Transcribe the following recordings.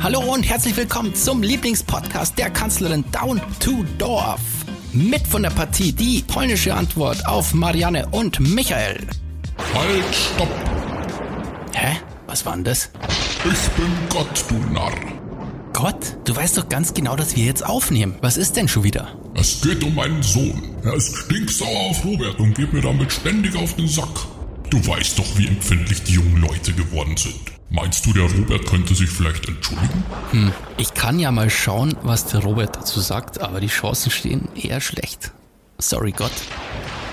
Hallo und herzlich willkommen zum Lieblingspodcast der Kanzlerin Down to Dorf. Mit von der Partie die polnische Antwort auf Marianne und Michael. Halt, stopp! Hä? Was war denn das? Ich bin Gott, du Narr. Gott, du weißt doch ganz genau, dass wir jetzt aufnehmen. Was ist denn schon wieder? Es geht um meinen Sohn. Er ist stinksauer auf Robert und geht mir damit ständig auf den Sack. Du weißt doch, wie empfindlich die jungen Leute geworden sind. Meinst du, der Robert könnte sich vielleicht entschuldigen? Hm, ich kann ja mal schauen, was der Robert dazu sagt, aber die Chancen stehen eher schlecht. Sorry, Gott.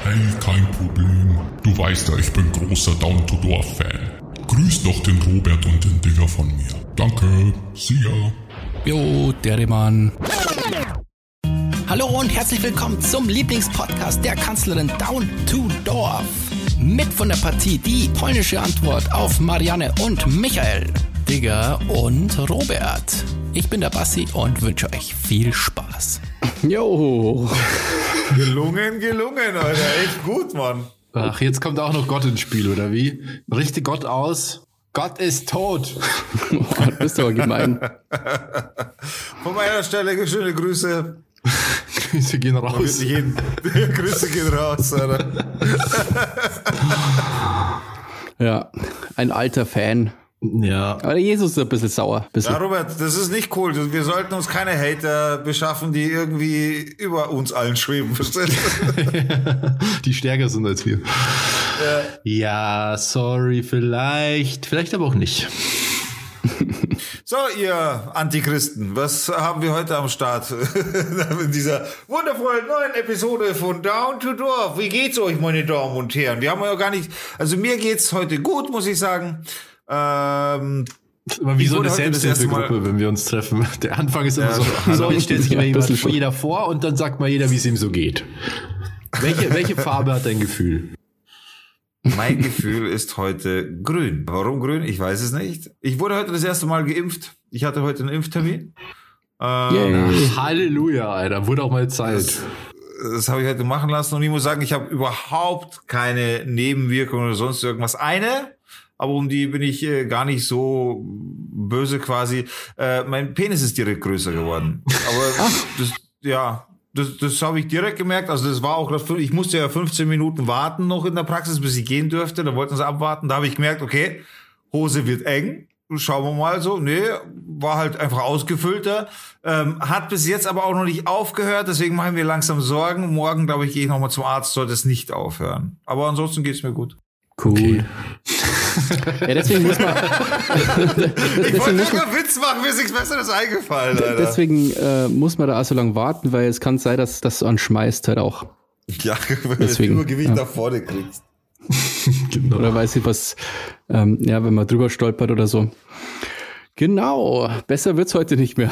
Hey, kein Problem. Du weißt ja, ich bin großer Down-to-Dorf-Fan. Grüß doch den Robert und den Digger von mir. Danke. See ya. Jo, der Mann. Hallo und herzlich willkommen zum Lieblingspodcast der Kanzlerin Down to Dorf. Mit von der Partie die polnische Antwort auf Marianne und Michael, Digger und Robert. Ich bin der Bassi und wünsche euch viel Spaß. Jo. Gelungen, gelungen, Alter. Echt gut, Mann. Ach, jetzt kommt auch noch Gott ins Spiel, oder wie? Richte Gott aus. Gott ist tot. Oh, das bist aber gemein. Von meiner Stelle schöne Grüße. Grüße gehen raus. Jeden, Grüße gehen raus, Alter. Ja, ein alter Fan. Ja. Aber Jesus ist ein bisschen sauer. Bisschen. Ja, Robert, das ist nicht cool. Wir sollten uns keine Hater beschaffen, die irgendwie über uns allen schweben. Verstehst du? die stärker sind als wir. Ja. ja, sorry, vielleicht. Vielleicht aber auch nicht. So, ihr Antichristen, was haben wir heute am Start in dieser wundervollen neuen Episode von Down to Dorf? Wie geht's euch, meine Damen und Herren? Wir haben ja gar nicht, also mir geht's heute gut, muss ich sagen. Ähm, immer wie so eine Selbsthilfegruppe, wenn wir uns treffen. Der Anfang ist immer ja, so, so jetzt stellt sich immer jemand, jeder vor und dann sagt mal jeder, wie es ihm so geht. Welche, welche Farbe hat dein Gefühl? Mein Gefühl ist heute grün. Warum grün? Ich weiß es nicht. Ich wurde heute das erste Mal geimpft. Ich hatte heute einen Impftermin. Ähm, Halleluja, Alter. Wurde auch mal Zeit. Das, das habe ich heute machen lassen und ich muss sagen, ich habe überhaupt keine Nebenwirkungen oder sonst irgendwas. Eine, aber um die bin ich äh, gar nicht so böse quasi. Äh, mein Penis ist direkt größer geworden. Aber das, ja, das, das habe ich direkt gemerkt. Also das war auch, ich musste ja 15 Minuten warten noch in der Praxis, bis ich gehen dürfte. Da wollten sie abwarten. Da habe ich gemerkt, okay, Hose wird eng. Schauen wir mal so. Nee, war halt einfach ausgefüllter. Ähm, hat bis jetzt aber auch noch nicht aufgehört. Deswegen machen wir langsam Sorgen. Morgen, glaube ich, gehe ich nochmal zum Arzt. Sollte es nicht aufhören. Aber ansonsten geht's mir gut. Cool. Okay. ja, deswegen muss man. ich wollte nur Witz machen, mir ist nichts Besseres eingefallen, Alter. Deswegen äh, muss man da auch so lange warten, weil es kann sein, dass das anschmeißt halt auch. Ja, wenn deswegen, du nur Gewicht ja. nach vorne kriegst. genau. Oder weiß ich was, ähm, ja, wenn man drüber stolpert oder so. Genau, besser wird's heute nicht mehr.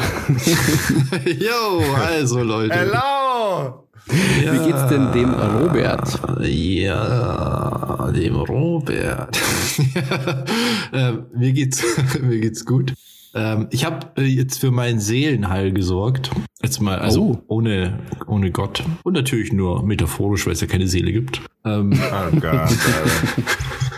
Jo, also Leute. Hello! Ja, Wie geht's denn dem Robert? Ja, dem Robert. äh, mir geht's, mir geht's gut. Ähm, ich habe äh, jetzt für meinen Seelenheil gesorgt. Jetzt mal, also oh. ohne, ohne Gott. Und natürlich nur metaphorisch, weil es ja keine Seele gibt. Ähm, oh Gott.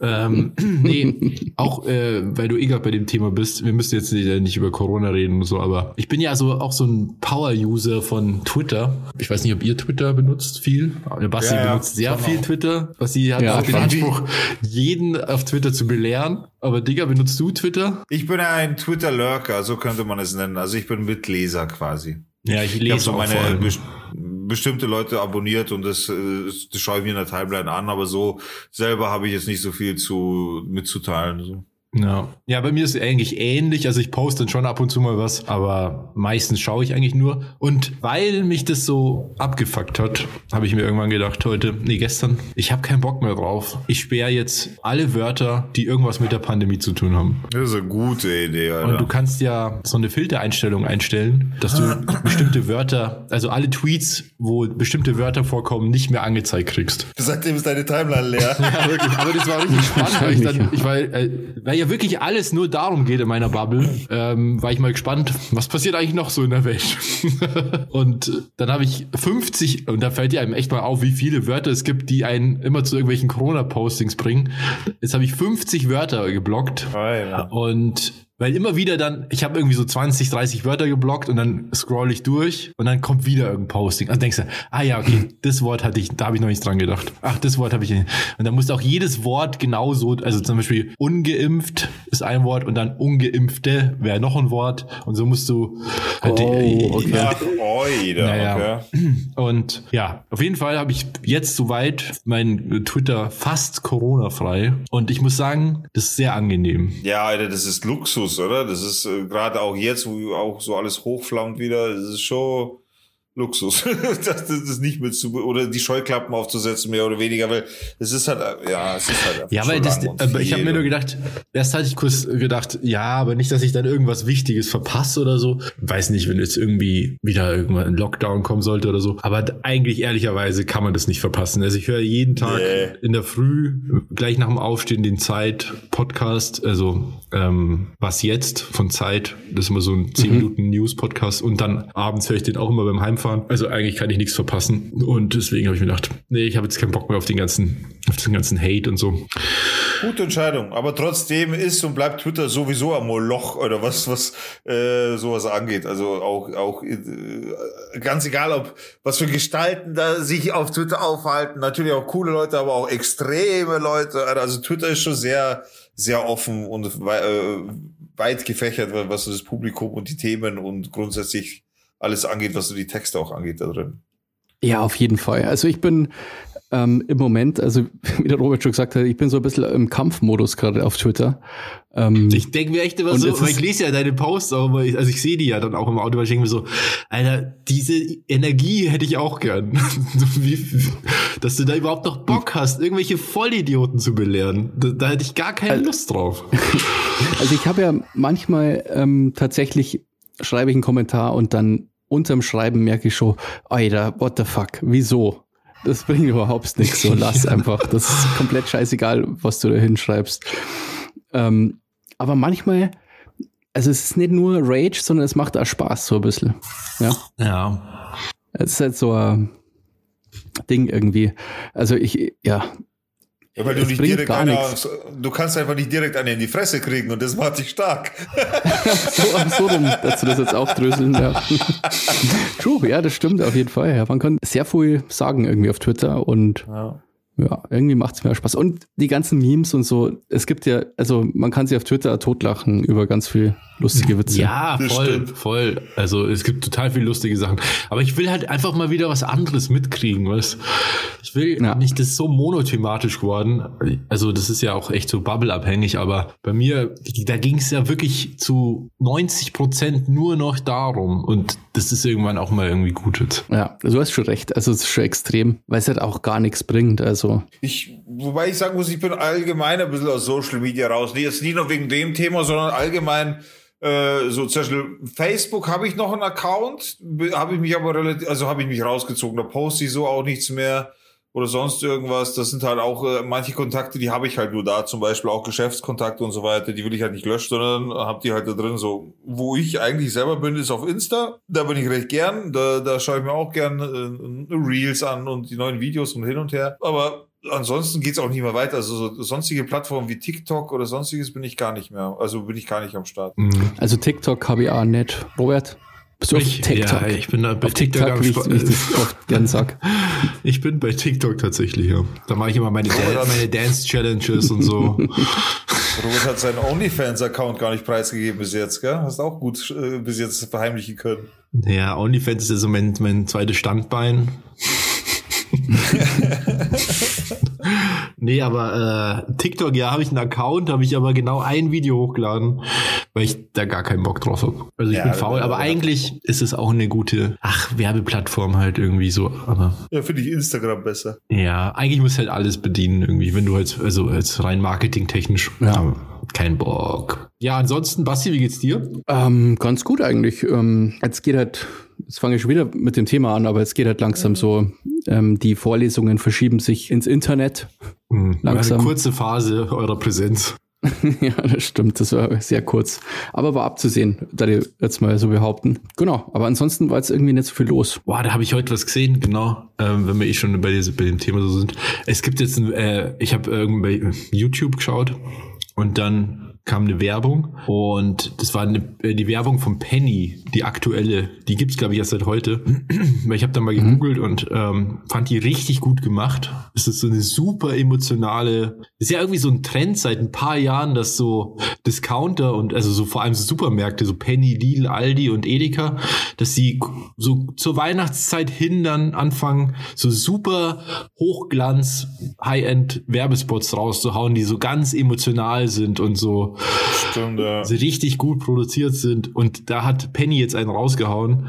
ähm, nee, auch äh, weil du eh gerade bei dem Thema bist, wir müssen jetzt nicht über Corona reden und so, aber ich bin ja so auch so ein Power-User von Twitter. Ich weiß nicht, ob ihr Twitter benutzt viel. Der Basti ja, benutzt sehr viel auch. Twitter. Basti hat ja, den Anspruch, jeden auf Twitter zu belehren. Aber Digga, benutzt du Twitter? Ich bin ein Twitter-Lurker, so könnte man es nennen. Also ich bin Mitleser quasi. Ja, ich lese ich so meine bestimmte Leute abonniert und das, äh, das schaue ich mir in der Timeline an, aber so selber habe ich jetzt nicht so viel zu mitzuteilen. So. Ja. ja, bei mir ist es eigentlich ähnlich. Also ich poste dann schon ab und zu mal was, aber meistens schaue ich eigentlich nur. Und weil mich das so abgefuckt hat, habe ich mir irgendwann gedacht, heute, nee, gestern, ich habe keinen Bock mehr drauf. Ich sperre jetzt alle Wörter, die irgendwas mit der Pandemie zu tun haben. Das ist eine gute Idee, Alter. Und du kannst ja so eine Filtereinstellung einstellen, dass du bestimmte Wörter, also alle Tweets, wo bestimmte Wörter vorkommen, nicht mehr angezeigt kriegst. Seitdem ist deine Timeline leer. ja, wirklich. Aber das war richtig spannend, weil ich dann, ich war, äh, weil ja wirklich alles nur darum geht in meiner Bubble, ähm, war ich mal gespannt, was passiert eigentlich noch so in der Welt. und dann habe ich 50, und da fällt dir einem echt mal auf, wie viele Wörter es gibt, die einen immer zu irgendwelchen Corona-Postings bringen. Jetzt habe ich 50 Wörter geblockt. Oh, ja. Und weil immer wieder dann, ich habe irgendwie so 20, 30 Wörter geblockt und dann scroll ich durch und dann kommt wieder irgendein Posting. Und denkst du, ah ja, okay, das Wort hatte ich, da habe ich noch nicht dran gedacht. Ach, das Wort habe ich nicht. Und dann musst du auch jedes Wort genauso, also zum Beispiel ungeimpft ist ein Wort und dann ungeimpfte wäre noch ein Wort. Und so musst du halt Oh, okay. Ach, oida, naja. okay. Und ja, auf jeden Fall habe ich jetzt soweit mein Twitter fast Corona-frei. Und ich muss sagen, das ist sehr angenehm. Ja, Alter, das ist Luxus, oder? Das ist äh, gerade auch jetzt, wo auch so alles hochflammt wieder, das ist schon Luxus. das, das ist nicht mit zu, oder die Scheuklappen aufzusetzen, mehr oder weniger, weil es ist halt, ja, es ist halt einfach Ja, weil das, aber ich habe mir nur gedacht, erst hatte ich kurz gedacht, ja, aber nicht, dass ich dann irgendwas Wichtiges verpasse oder so. Weiß nicht, wenn jetzt irgendwie wieder irgendwann ein Lockdown kommen sollte oder so. Aber eigentlich ehrlicherweise kann man das nicht verpassen. Also ich höre jeden Tag Nee. in der Früh, gleich nach dem Aufstehen, den Zeit-Podcast, also ähm, was jetzt von Zeit, das ist immer so ein 10 Minuten News-Podcast und dann abends höre ich den auch immer beim Heimfahren. Also eigentlich kann ich nichts verpassen. Und deswegen habe ich mir gedacht, nee, ich habe jetzt keinen Bock mehr auf den ganzen, auf den ganzen Hate und so. Gute Entscheidung. Aber trotzdem ist und bleibt Twitter sowieso am Moloch oder was, was äh, sowas angeht. Also auch, auch äh, ganz egal, ob was für Gestalten da sich auf Twitter aufhalten. Natürlich auch coole Leute, aber auch extreme Leute. Also Twitter ist schon sehr, sehr offen und äh, weit gefächert, was das Publikum und die Themen und grundsätzlich alles angeht, was so die Texte auch angeht da drin. Ja, auf jeden Fall. Also ich bin ähm, im Moment, also wie der Robert schon gesagt hat, ich bin so ein bisschen im Kampfmodus gerade auf Twitter. Ähm, Ich denke mir echt immer so, weil ich lese ja deine Posts auch immer, also ich sehe die ja dann auch im Auto, weil ich denke mir so, Alter, diese Energie hätte ich auch gern. Dass du da überhaupt noch Bock hast, irgendwelche Vollidioten zu belehren. Da, da hätte ich gar keine Lust drauf. Also ich habe ja manchmal ähm, tatsächlich schreibe ich einen Kommentar und dann unterm Schreiben merke ich schon, Alter, what the fuck, wieso? Das bringt überhaupt nichts. So lass einfach. Das ist komplett scheißegal, was du da hinschreibst. Ähm, aber manchmal, also es ist nicht nur Rage, sondern es macht auch Spaß so ein bisschen. Ja. Ja. Es ist halt so ein Ding irgendwie. Also ich, ja, Ja, weil du nicht direkt einer, du kannst einfach nicht direkt eine in die Fresse kriegen und das macht dich stark. so, so rum, dass du das jetzt aufdröseln. Ja. True, ja, das stimmt auf jeden Fall. Ja, man kann sehr viel sagen irgendwie auf Twitter und ja, irgendwie macht es mir Spaß. Und die ganzen Memes und so, es gibt ja, also man kann sich auf Twitter totlachen über ganz viel lustige Witze. Ja, voll, voll. Also es gibt total viele lustige Sachen. Aber ich will halt einfach mal wieder was anderes mitkriegen, was ich will Ja. nicht, das ist so monothematisch geworden. Also das ist ja auch echt so bubbleabhängig, aber bei mir, da ging es ja wirklich zu 90 Prozent nur noch darum. Und das ist irgendwann auch mal irgendwie gut. Ja, du hast schon recht. Also es ist schon extrem, weil es halt auch gar nichts bringt. Also Ich, wobei ich sagen muss, ich bin allgemein ein bisschen aus Social Media raus. Jetzt nicht nur wegen dem Thema, sondern allgemein, äh, so zum Beispiel Facebook habe ich noch einen Account, be- habe ich mich aber relativ, also habe ich mich rausgezogen. Da poste ich so auch nichts mehr oder sonst irgendwas. Das sind halt auch äh, manche Kontakte, die habe ich halt nur da, zum Beispiel auch Geschäftskontakte und so weiter. Die will ich halt nicht löschen, sondern habe die halt da drin. So, wo ich eigentlich selber bin, ist auf Insta. Da bin ich recht gern. Da, da schaue ich mir auch gern äh, Reels an und die neuen Videos und hin und her. Aber ansonsten geht's auch nicht mehr weiter. Also so sonstige Plattformen wie TikTok oder sonstiges bin ich gar nicht mehr. Also bin ich gar nicht am Start. Also TikTok habe ich auch nicht. Robert, bist du auf Ich- TikTok? ja, ich bin da bei auf TikTok TikTok, ich, ich. Ich bin bei TikTok tatsächlich, ja. Da mache ich immer meine, Dan meine Dance-Challenges und so. Robert hat seinen OnlyFans-Account gar nicht preisgegeben bis jetzt, gell? Hast auch gut äh, bis jetzt verheimlichen können. Ja, OnlyFans ist ja so mein, mein zweites Standbein. nee, aber äh, TikTok, ja, habe ich einen Account, habe ich aber genau ein Video hochgeladen, weil ich da gar keinen Bock drauf habe. Also ich Ja, bin faul, aber ja. eigentlich ist es auch eine gute, ach, Werbeplattform halt irgendwie so. Aber Ja, finde ich Instagram besser. ja, eigentlich muss halt alles bedienen irgendwie, wenn du halt, also als rein marketingtechnisch, Ja. kein Bock. Ja, ansonsten, Basti, wie geht's dir? Ähm, ganz gut eigentlich. Ähm, jetzt geht halt, jetzt fange ich schon wieder mit dem Thema an, aber es geht halt langsam so, ähm, die Vorlesungen verschieben sich ins Internet. Hm, Langsam. Eine kurze Phase eurer Präsenz. ja, das stimmt, das war sehr kurz. Aber war abzusehen, da die jetzt mal so behaupten. Genau, aber ansonsten war jetzt irgendwie nicht so viel los. Boah, da habe ich heute was gesehen, genau, ähm, wenn wir eh schon bei, diese, bei dem Thema so sind. Es gibt jetzt, ein, äh, ich habe irgendwie bei YouTube geschaut und dann kam eine Werbung und das war eine, äh, die Werbung von Penny, die aktuelle. Die gibt's glaube ich erst seit heute. Ich habe dann mal gegoogelt und ähm, fand die richtig gut gemacht. Es ist so eine super emotionale, ist ja irgendwie so ein Trend seit ein paar Jahren, dass so Discounter und also so vor allem so Supermärkte, so Penny, Lidl, Aldi und Edeka, dass sie so zur Weihnachtszeit hin dann anfangen, so super Hochglanz, High-End Werbespots rauszuhauen, die so ganz emotional sind und so, Stimmt, ja. so richtig gut produziert sind. Und da hat Penny jetzt einen rausgehauen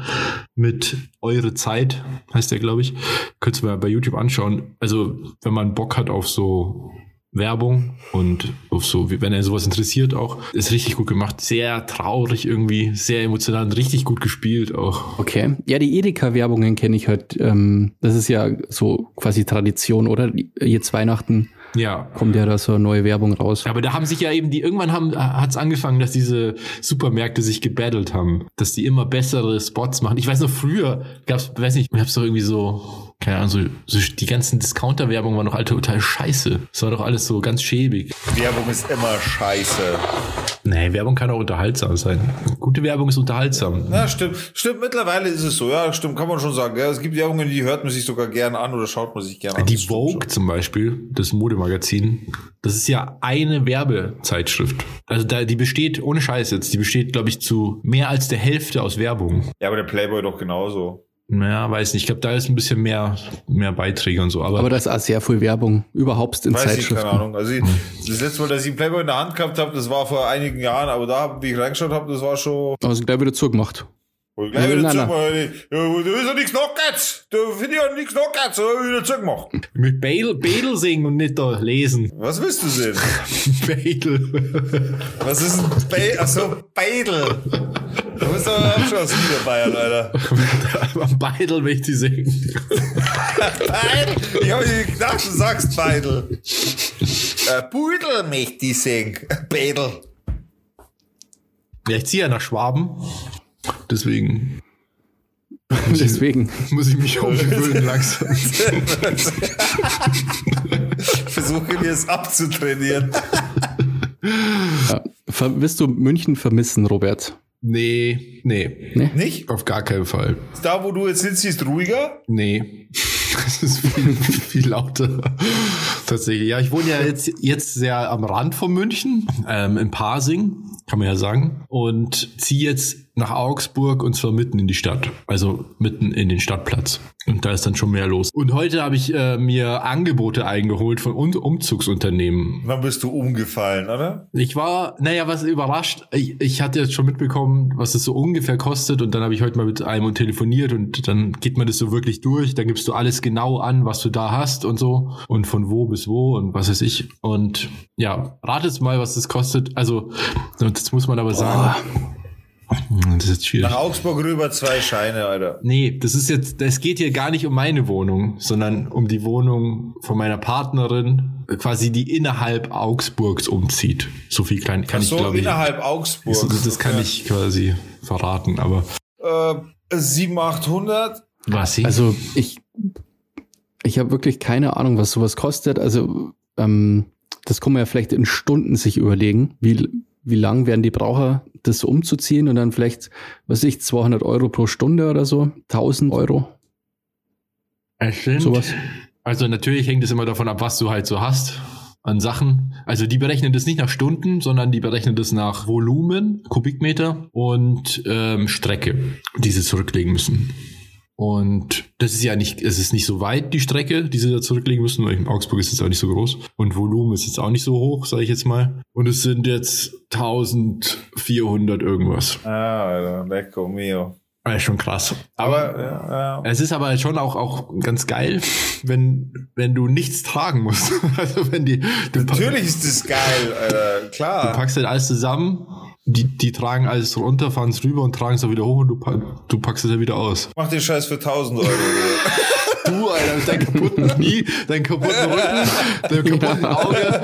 mit Eure Zeit, heißt der, glaube ich. Könntest du mal bei YouTube anschauen. Also, wenn man Bock hat auf so Werbung und auf so, wenn er sowas interessiert auch, ist richtig gut gemacht. Sehr traurig irgendwie, sehr emotional und richtig gut gespielt auch. Okay. Ja, die Edeka-Werbungen kenne ich halt. Ähm, das ist ja so quasi Tradition, oder? Jetzt Weihnachten Ja. kommt ja da so neue Werbung raus. Aber da haben sich ja eben die, irgendwann haben, hat's angefangen, dass diese Supermärkte sich gebattelt haben, dass die immer bessere Spots machen. Ich weiß noch, früher gab's, weiß nicht, gab's doch irgendwie so, keine Ahnung, so, so die ganzen Discounter-Werbung waren doch alle total scheiße. Das war doch alles so ganz schäbig. Werbung ist immer scheiße. Nee, Werbung kann auch unterhaltsam sein. Gute Werbung ist unterhaltsam. Ja, stimmt. Stimmt, mittlerweile ist es so. Ja, stimmt, kann man schon sagen. Ja, es gibt Werbungen, die hört man sich sogar gern an oder schaut man sich gern an. Die Vogue zum Beispiel, das Modemagazin, das ist ja eine Werbezeitschrift. Also da, die besteht, ohne Scheiß jetzt, die besteht, glaube ich, zu mehr als der Hälfte aus Werbung. Ja, aber der Playboy doch genauso. Naja, weiß nicht. Ich glaube, da ist ein bisschen mehr, mehr Beiträge und so. Aber, Aber das ist auch sehr viel Werbung, überhaupt in Weiß ich, Zeitschriften. keine Ahnung. Also ich, das letzte Mal, dass ich einen Playboy in der Hand gehabt habe, das war vor einigen Jahren, aber da, wie ich reingeschaut habe, das war schon. Also gleich wieder zugemacht. Und gleich wieder nein, zugemacht. Ja, da ist ja nichts Knockers. Da finde ich ja nichts Knockers. Da hab ich wieder zugemacht. mit Badel, Badel singen und nicht da lesen. Was willst du sehen? Badel. Was ist ein Beidel? Achso, Beidel. Du bist aber auch schon aus Niederbayern, Alter. Am Beidel möchte ich singen. Beidel? Ich habe gedacht, du sagst Beidel. Äh, Pudel möchte ich singen. Beidel. Ja, ich ziehe ja nach Schwaben. Deswegen Deswegen. muss ich mich umgewöhnen langsam. Versuche mir es abzutrainieren. Ja. Wirst du München vermissen, Robert? Nee, nee. Nicht? Auf gar keinen Fall. Da, wo du jetzt sitzt, ist ruhiger? Nee. Es ist viel, viel lauter. Tatsächlich. Ja, ich wohne ja jetzt, jetzt sehr am Rand von München, ähm, in Pasing, kann man ja sagen. Und ziehe jetzt nach Augsburg und zwar mitten in die Stadt. Also mitten in den Stadtplatz. Und da ist dann schon mehr los. Und heute habe ich äh, mir Angebote eingeholt von Un Umzugsunternehmen. Dann bist du umgefallen, oder? Ich war, naja, was überrascht. Ich, ich hatte jetzt schon mitbekommen, was es so ungefähr kostet und dann habe ich heute mal mit einem telefoniert und dann geht man das so wirklich durch. Dann gibst du alles genau an, was du da hast und so und von wo bis wo und was weiß ich. Und ja, ratet mal, was das kostet. Also, das muss man aber sagen. Das ist jetzt schwierig. Nach Augsburg rüber zwei Scheine, Alter. Nee, das ist jetzt, das geht hier gar nicht um meine Wohnung, sondern um die Wohnung von meiner Partnerin, quasi die innerhalb Augsburgs umzieht. So viel klein kann Ach ich so, glaube ich. innerhalb Augsburg. Das, das kann ich quasi verraten, aber Äh, 700, 800? was ich? Also ich, ich habe wirklich keine Ahnung, was sowas kostet. Also ähm, das kann man ja vielleicht in Stunden sich überlegen, wie, wie lang werden die Braucher, das umzuziehen und dann vielleicht, was ich, 200 Euro pro Stunde oder so, 1000 Euro, Es stimmt. sowas. Also natürlich hängt es immer davon ab, was du halt so hast an Sachen. Also die berechnen das nicht nach Stunden, sondern die berechnen das nach Volumen, Kubikmeter und ähm, Strecke, die sie zurücklegen müssen. Und das ist ja nicht, es ist nicht so weit, die Strecke, die sie da zurücklegen müssen. weil In Augsburg ist es auch nicht so groß. Und Volumen ist jetzt auch nicht so hoch, sage ich jetzt mal. Und es sind jetzt 1400 irgendwas. Ah, Alter, lecco mio. Das ist schon krass. Aber, ja, ja. Es ist aber schon auch, auch ganz geil, wenn, wenn du nichts tragen musst. Also wenn die, du, Natürlich ist das geil, Alter. du Klar. packst halt alles zusammen, die, die tragen alles runter, fahren es rüber und tragen es auch wieder hoch und du, du packst es ja wieder aus. Mach den Scheiß für 1000 Euro. Du, Alter, mit deinem kaputten Knie, deinem kaputten Rücken, deinem kaputten Auge,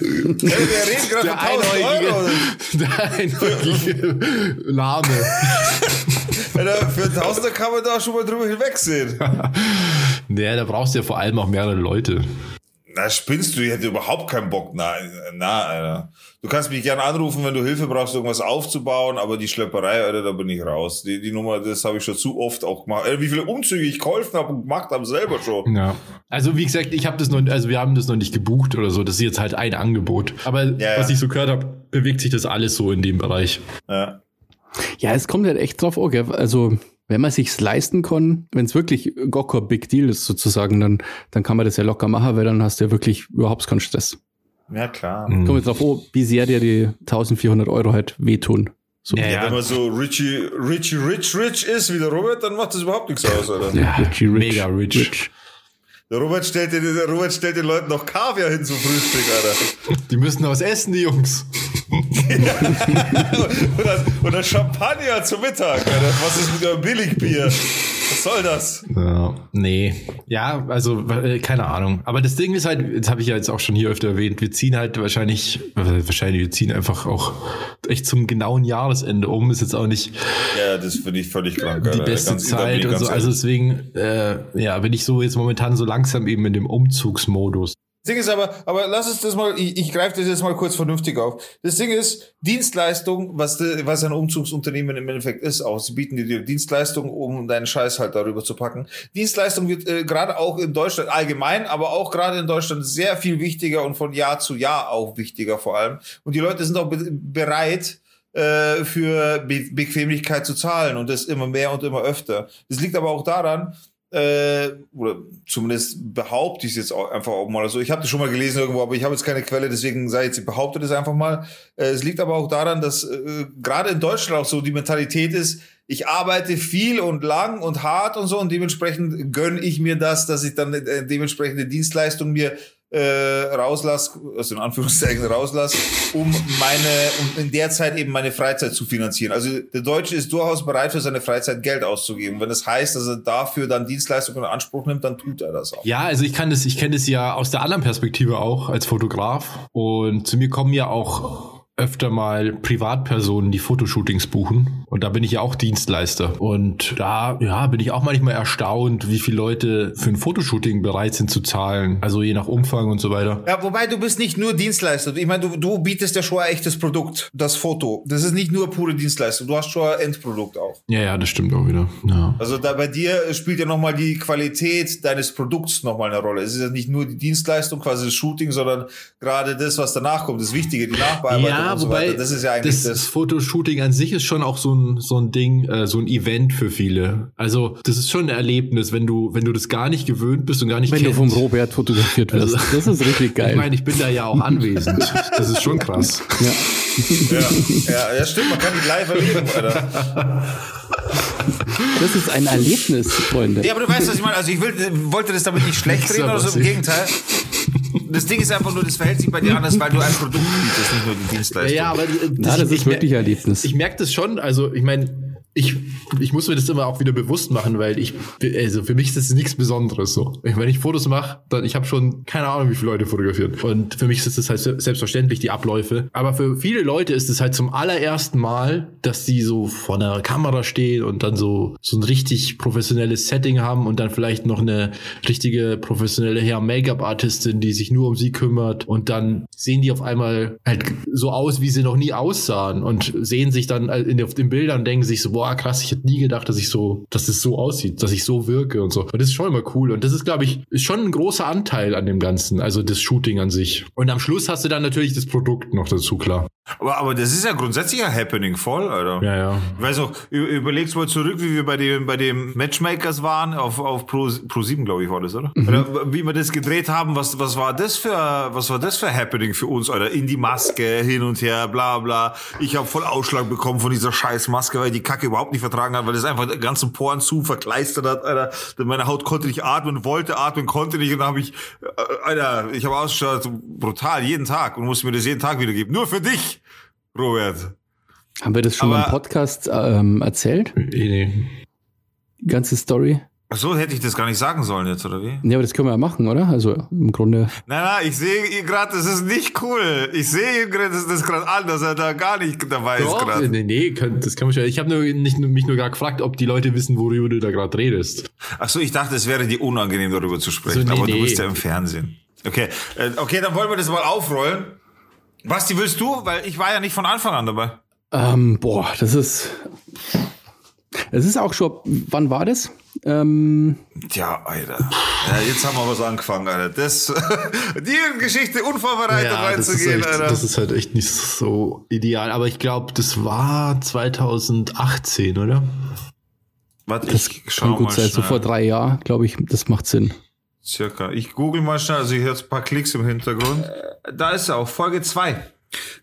Ey, wir reden gerade der von 1000 Euro. einäugige, der einäugige Lahme. Alter, für 1000 kann man da schon mal drüber hinwegsehen. Naja, da brauchst du ja vor allem auch mehrere Leute. Na, spinnst du? Ich hätte überhaupt keinen Bock. Na, na, Alter. Du kannst mich gerne anrufen, wenn du Hilfe brauchst, irgendwas aufzubauen, aber die Schlepperei, Alter, da bin ich raus. Die, die Nummer, das habe ich schon zu oft auch gemacht. Alter, wie viele Umzüge ich geholfen habe und gemacht habe, selber schon. Ja. Also wie gesagt, ich habe das noch, also wir haben das noch nicht gebucht oder so. Das ist jetzt halt ein Angebot. Aber Ja, was ja. ich so gehört habe, bewegt sich das alles so in dem Bereich. Ja. Ja, es kommt halt echt drauf an, gell? Also, wenn man sich's leisten kann, wenn es wirklich gar kein Big Deal ist sozusagen, dann, dann kann man das ja locker machen, weil dann hast du ja wirklich überhaupt keinen Stress. Ja, klar. Mhm. Kommt jetzt drauf an, wie sehr dir die 1400 Euro halt wehtun. So. Ja, Ja, wenn man so Richie, Richie, Rich, Rich ist wie der Robert, dann macht das überhaupt nichts aus, Alter. Ja, Richie Rich. mega rich. Der Robert stellt den, der Robert stellt den Leuten noch Kaviar hin zum Frühstück, Alter. Die müssen was essen, die Jungs. und das Champagner zum Mittag. Was ist mit eurem Billigbier? Was soll das? Ja, nee. Ja, also äh, keine Ahnung. Aber das Ding ist halt, das habe ich ja jetzt auch schon hier öfter erwähnt, wir ziehen halt wahrscheinlich, äh, wahrscheinlich, wir ziehen einfach auch echt zum genauen Jahresende um. Ist jetzt auch nicht Ja, das finde ich völlig krank, die Alter. beste Ganz- Zeit und so. Also deswegen, äh, ja, bin ich so jetzt momentan so langsam eben in dem Umzugsmodus. Das Ding ist aber, aber lass uns das mal, ich, ich greife das jetzt mal kurz vernünftig auf. Das Ding ist, Dienstleistung, was, de, was ein Umzugsunternehmen im Endeffekt ist, auch, sie bieten dir Dienstleistung, um deinen Scheiß halt darüber zu packen. Dienstleistung wird äh, gerade auch in Deutschland allgemein, aber auch gerade in Deutschland sehr viel wichtiger und von Jahr zu Jahr auch wichtiger vor allem. Und die Leute sind auch be bereit, äh, für Be Bequemlichkeit zu zahlen und das immer mehr und immer öfter. Das liegt aber auch daran, äh, oder zumindest behaupte ich es jetzt auch einfach auch mal so. Ich habe das schon mal gelesen irgendwo, aber ich habe jetzt keine Quelle, deswegen sei jetzt, ich behaupte das einfach mal. Äh, es liegt aber auch daran, dass äh, gerade in Deutschland auch so die Mentalität ist, ich arbeite viel und lang und hart und so und dementsprechend gönn ich mir das, dass ich dann äh, dementsprechende Dienstleistung mir äh, rauslass, also in Anführungszeichen rauslass, um meine, um in der Zeit eben meine Freizeit zu finanzieren. Also der Deutsche ist durchaus bereit, für seine Freizeit Geld auszugeben. Wenn das heißt, dass er dafür dann Dienstleistungen in Anspruch nimmt, dann tut er das auch. Ja, also ich kann das, ich kenne das ja aus der anderen Perspektive auch als Fotograf. Und zu mir kommen ja auch öfter mal Privatpersonen, die Fotoshootings buchen. Und da bin ich ja auch Dienstleister. Und da, ja, bin ich auch manchmal erstaunt, wie viele Leute für ein Fotoshooting bereit sind zu zahlen. Also je nach Umfang und so weiter. Ja, wobei du bist nicht nur Dienstleister. Ich meine, du, du bietest ja schon ein echtes Produkt, das Foto. Das ist nicht nur pure Dienstleistung. Du hast schon ein Endprodukt auch. Ja, ja, das stimmt auch wieder. Ja. Also da bei dir spielt ja nochmal die Qualität deines Produkts nochmal eine Rolle. Es ist ja nicht nur die Dienstleistung, quasi das Shooting, sondern gerade das, was danach kommt, das Wichtige, die Nachbearbeitung Ja, und so wobei weiter. Das ist ja eigentlich das, das. Fotoshooting an sich ist schon auch so ein, so ein Ding, äh, so ein Event für viele. Also das ist schon ein Erlebnis, wenn du, wenn du das gar nicht gewöhnt bist und gar nicht Wenn du kennst. vom Robert fotografiert wirst. Also- das ist richtig geil. Ich meine, ich bin da ja auch anwesend. Das ist schon krass. ja. Ja, ja, ja, stimmt, man kann die live erleben, Alter. Das ist ein Erlebnis, Freunde. Ja, aber du weißt, was ich meine. Also ich will, wollte das damit nicht schlecht reden oder so, im Gegenteil. Das Ding ist einfach nur, das verhält sich bei dir anders, weil du ein Produkt bietest, nicht nur die Dienstleistung. Ja, aber äh, Na, das ist wirklich Erlebnis. Ich merke das schon. Also ich meine, ich, ich muss mir das immer auch wieder bewusst machen, weil ich, also für mich ist das nichts Besonderes so. Wenn ich Fotos mache, dann ich habe schon keine Ahnung, wie viele Leute fotografiert. Und für mich ist das halt se- selbstverständlich die Abläufe. Aber für viele Leute ist es halt zum allerersten Mal, dass die so vor einer Kamera stehen und dann so so ein richtig professionelles Setting haben und dann vielleicht noch eine richtige professionelle Hair-Make-up-Artistin, die sich nur um sie kümmert und dann sehen die auf einmal halt so aus, wie sie noch nie aussahen und sehen sich dann in, auf den Bildern denken sich so, boah, krass, ich hätte nie gedacht, dass ich so, dass es so aussieht, dass ich so wirke und so. Und das ist schon immer cool. Und das ist, glaube ich, ist schon ein großer Anteil an dem Ganzen, also das Shooting an sich. Und am Schluss hast du dann natürlich das Produkt noch dazu, klar. Aber, aber das ist ja grundsätzlich ein Happening voll, Alter. Ja, ja. Ich weiß auch, überlegst mal zurück, wie wir bei dem, bei dem Matchmakers waren, auf, auf Pro, Pro 7, glaube ich, war das, oder? oder? Wie wir das gedreht haben, was, was war das für, was war das für Happening für uns, Alter? In die Maske, hin und her, bla, bla. Ich habe voll Ausschlag bekommen von dieser scheiß Maske, weil die Kacke überhaupt nicht vertragen hat, weil das einfach die ganzen Poren zu verkleistert hat, Alter. Meine Haut konnte nicht atmen, wollte atmen, konnte nicht und dann habe ich, äh, Alter, ich habe ausgeschaut, brutal, jeden Tag und musste mir das jeden Tag wiedergeben. Nur für dich, Robert. Haben wir das schon mal im Aber- Podcast ähm, erzählt? Eh, nee. Die ganze Story? Ach so, hätte ich das gar nicht sagen sollen jetzt, oder wie? Ja, aber das können wir ja machen, oder? Also im Grunde. Nein, nein, ich sehe gerade, das ist nicht cool. Ich sehe das ist gerade an, dass er da gar nicht dabei ist Doch, gerade. nee, nee, kann, das kann man schon. Ich habe nur, nicht, mich nur gerade gefragt, ob die Leute wissen, worüber du da gerade redest. Ach so, ich dachte, es wäre dir unangenehm, darüber zu sprechen, So, nee, aber du nee. bist ja im Fernsehen. Okay, äh, okay, dann wollen wir das mal aufrollen. Basti, willst du? Weil ich war ja nicht von Anfang an dabei. Ähm, boah, das ist. Es ist auch schon. Wann war das? Ähm, Tja, Alter. Ja, jetzt haben wir was angefangen, Alter. Das, die Geschichte unvorbereitet ist, reinzugehen, echt, Alter. das ist halt echt nicht so ideal. Aber ich glaube, das war 2018, oder? Warte, das ich kann schau gut mal sein. So vor drei Jahren, glaube ich, das macht Sinn. Circa. Ich google mal schnell, also ich höre jetzt ein paar Klicks im Hintergrund. Äh, Da ist er auch, Folge 2.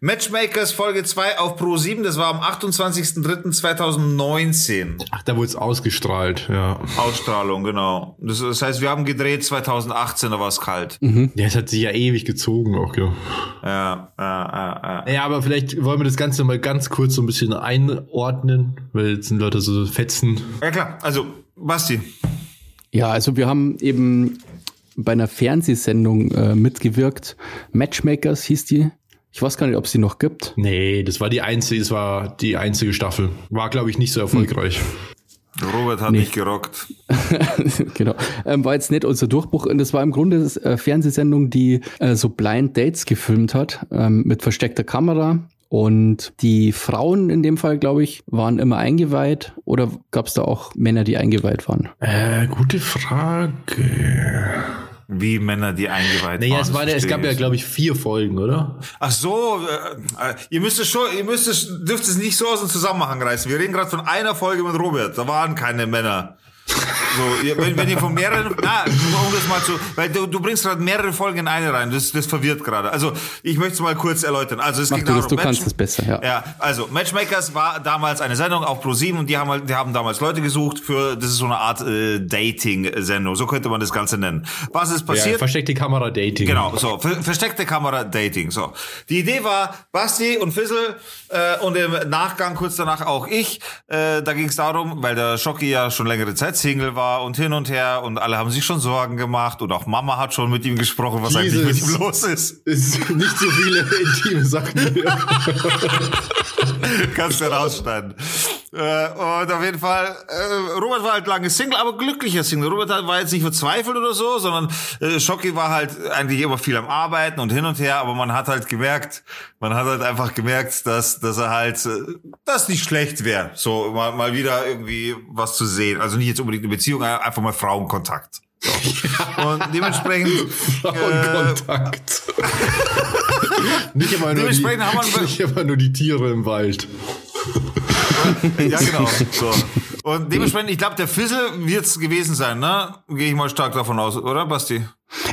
Matchmakers Folge 2 auf Pro 7, das war am 28.03.2019. Ach, da wurde es ausgestrahlt, ja. Ausstrahlung, genau. Das, das heißt, wir haben gedreht 2018, da war es kalt. Ja, es hat sich ja ewig gezogen auch, ja. Ja, ja, ja, ja. Ja, aber vielleicht wollen wir das Ganze mal ganz kurz so ein bisschen einordnen, weil jetzt sind Leute so fetzen. Ja klar, also Basti. Ja, also wir haben eben bei einer Fernsehsendung äh, mitgewirkt. Matchmakers hieß die. Ich weiß gar nicht, ob es die noch gibt. Nee, das war die einzige, das war die einzige Staffel. War, glaube ich, nicht so erfolgreich. Robert hat nicht gerockt. genau. Ähm, war jetzt nicht unser Durchbruch. Und das war im Grunde eine äh, Fernsehsendung, die äh, so Blind Dates gefilmt hat, ähm, mit versteckter Kamera. Und die Frauen in dem Fall, glaube ich, waren immer eingeweiht. Oder gab es da auch Männer, die eingeweiht waren? Äh, gute Frage. Wie Männer, die eingeweiht Naja, waren. es, war, der- es gab ja, glaube ich, vier Folgen, oder? Ach so, äh, äh, ihr müsst es schon, ihr müsst es, dürft es nicht so aus dem Zusammenhang reißen. Wir reden gerade von einer Folge mit Robert. Da waren keine Männer. So, wenn, wenn ihr von mehreren, na, um das mal zu, weil du, du bringst gerade mehrere Folgen in eine rein. Das, das verwirrt gerade. Also ich möchte es mal kurz erläutern. Also es Mach ging du das, du kannst Match- es besser, ja. Ja, also Matchmakers war damals eine Sendung auf Pro7 und die haben halt, die haben damals Leute gesucht für, das ist so eine Art äh, Dating-Sendung, so könnte man das Ganze nennen. Was ist Ja, passiert? versteckte Kamera Dating. Genau, so, ver versteckte Kamera Dating. So. Die Idee war, Basti und Fissel äh, und im Nachgang kurz danach auch ich. Äh, da ging es darum, weil der Schocki ja schon längere Zeit Single war und hin und her und alle haben sich schon Sorgen gemacht und auch Mama hat schon mit ihm gesprochen, was eigentlich mit Jesus. ihm los ist. Ist nicht so viele intime Sachen. Kannst du rausschneiden. Äh, und auf jeden Fall, äh, Robert war halt lange Single, aber glücklicher Single. Robert war jetzt nicht verzweifelt oder so, sondern äh, Schocki war halt eigentlich immer viel am Arbeiten und hin und her, aber man hat halt gemerkt, man hat halt einfach gemerkt, dass, dass er halt, äh, das nicht schlecht wäre, so mal, mal wieder irgendwie was zu sehen. Also nicht jetzt unbedingt eine Beziehung, einfach mal Frauenkontakt. So. Und dementsprechend äh, Frauenkontakt. nicht, immer nur die, Dementsprechend haben wir- nicht immer nur die Tiere im Wald. Ja, genau. So. Und dementsprechend, ich glaube, der Fissel wird's gewesen sein, ne? Gehe ich mal stark davon aus, oder, Basti?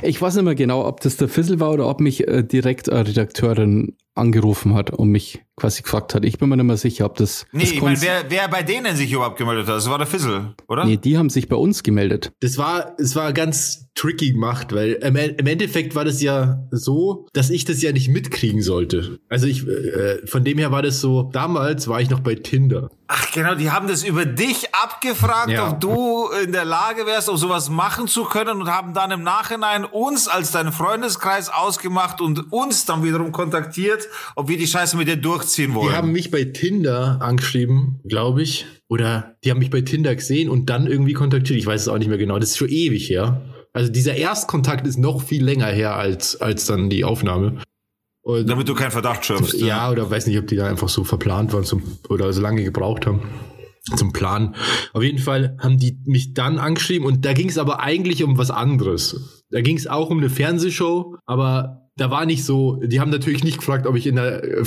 Ich weiß nicht mehr genau, ob das der Fissel war oder ob mich äh, direkt eine Redakteurin angerufen hat und mich quasi gefragt hat. Ich bin mir nicht mehr sicher, ob das. Nee, das ich meine, wer, wer bei denen sich überhaupt gemeldet hat, das war der Fissel, oder? Nee, die haben sich bei uns gemeldet. Das war, es war ganz tricky gemacht, weil im, im Endeffekt war das ja so, dass ich das ja nicht mitkriegen sollte. Also ich, äh, von dem her war das so, damals war ich noch bei Tinder. Ach genau, die haben das über dich abgefragt, Ja. ob du in der Lage wärst, um sowas machen zu können und haben dann im Nachhinein uns als deinen Freundeskreis ausgemacht und uns dann wiederum kontaktiert, ob wir die Scheiße mit dir durchziehen wollen. Die haben mich bei Tinder angeschrieben, glaube ich. Oder die haben mich bei Tinder gesehen und dann irgendwie kontaktiert. Ich weiß es auch nicht mehr genau. Das ist schon ewig her. Also dieser Erstkontakt ist noch viel länger her als, als dann die Aufnahme. Und damit du keinen Verdacht schirmst. ja, oder weiß nicht, ob die da einfach so verplant waren zum, oder so lange gebraucht haben zum Plan. Auf jeden Fall haben die mich dann angeschrieben und da ging es aber eigentlich um was anderes. Da ging es auch um eine Fernsehshow, aber da war nicht so, die haben natürlich nicht gefragt, ob ich in einer äh,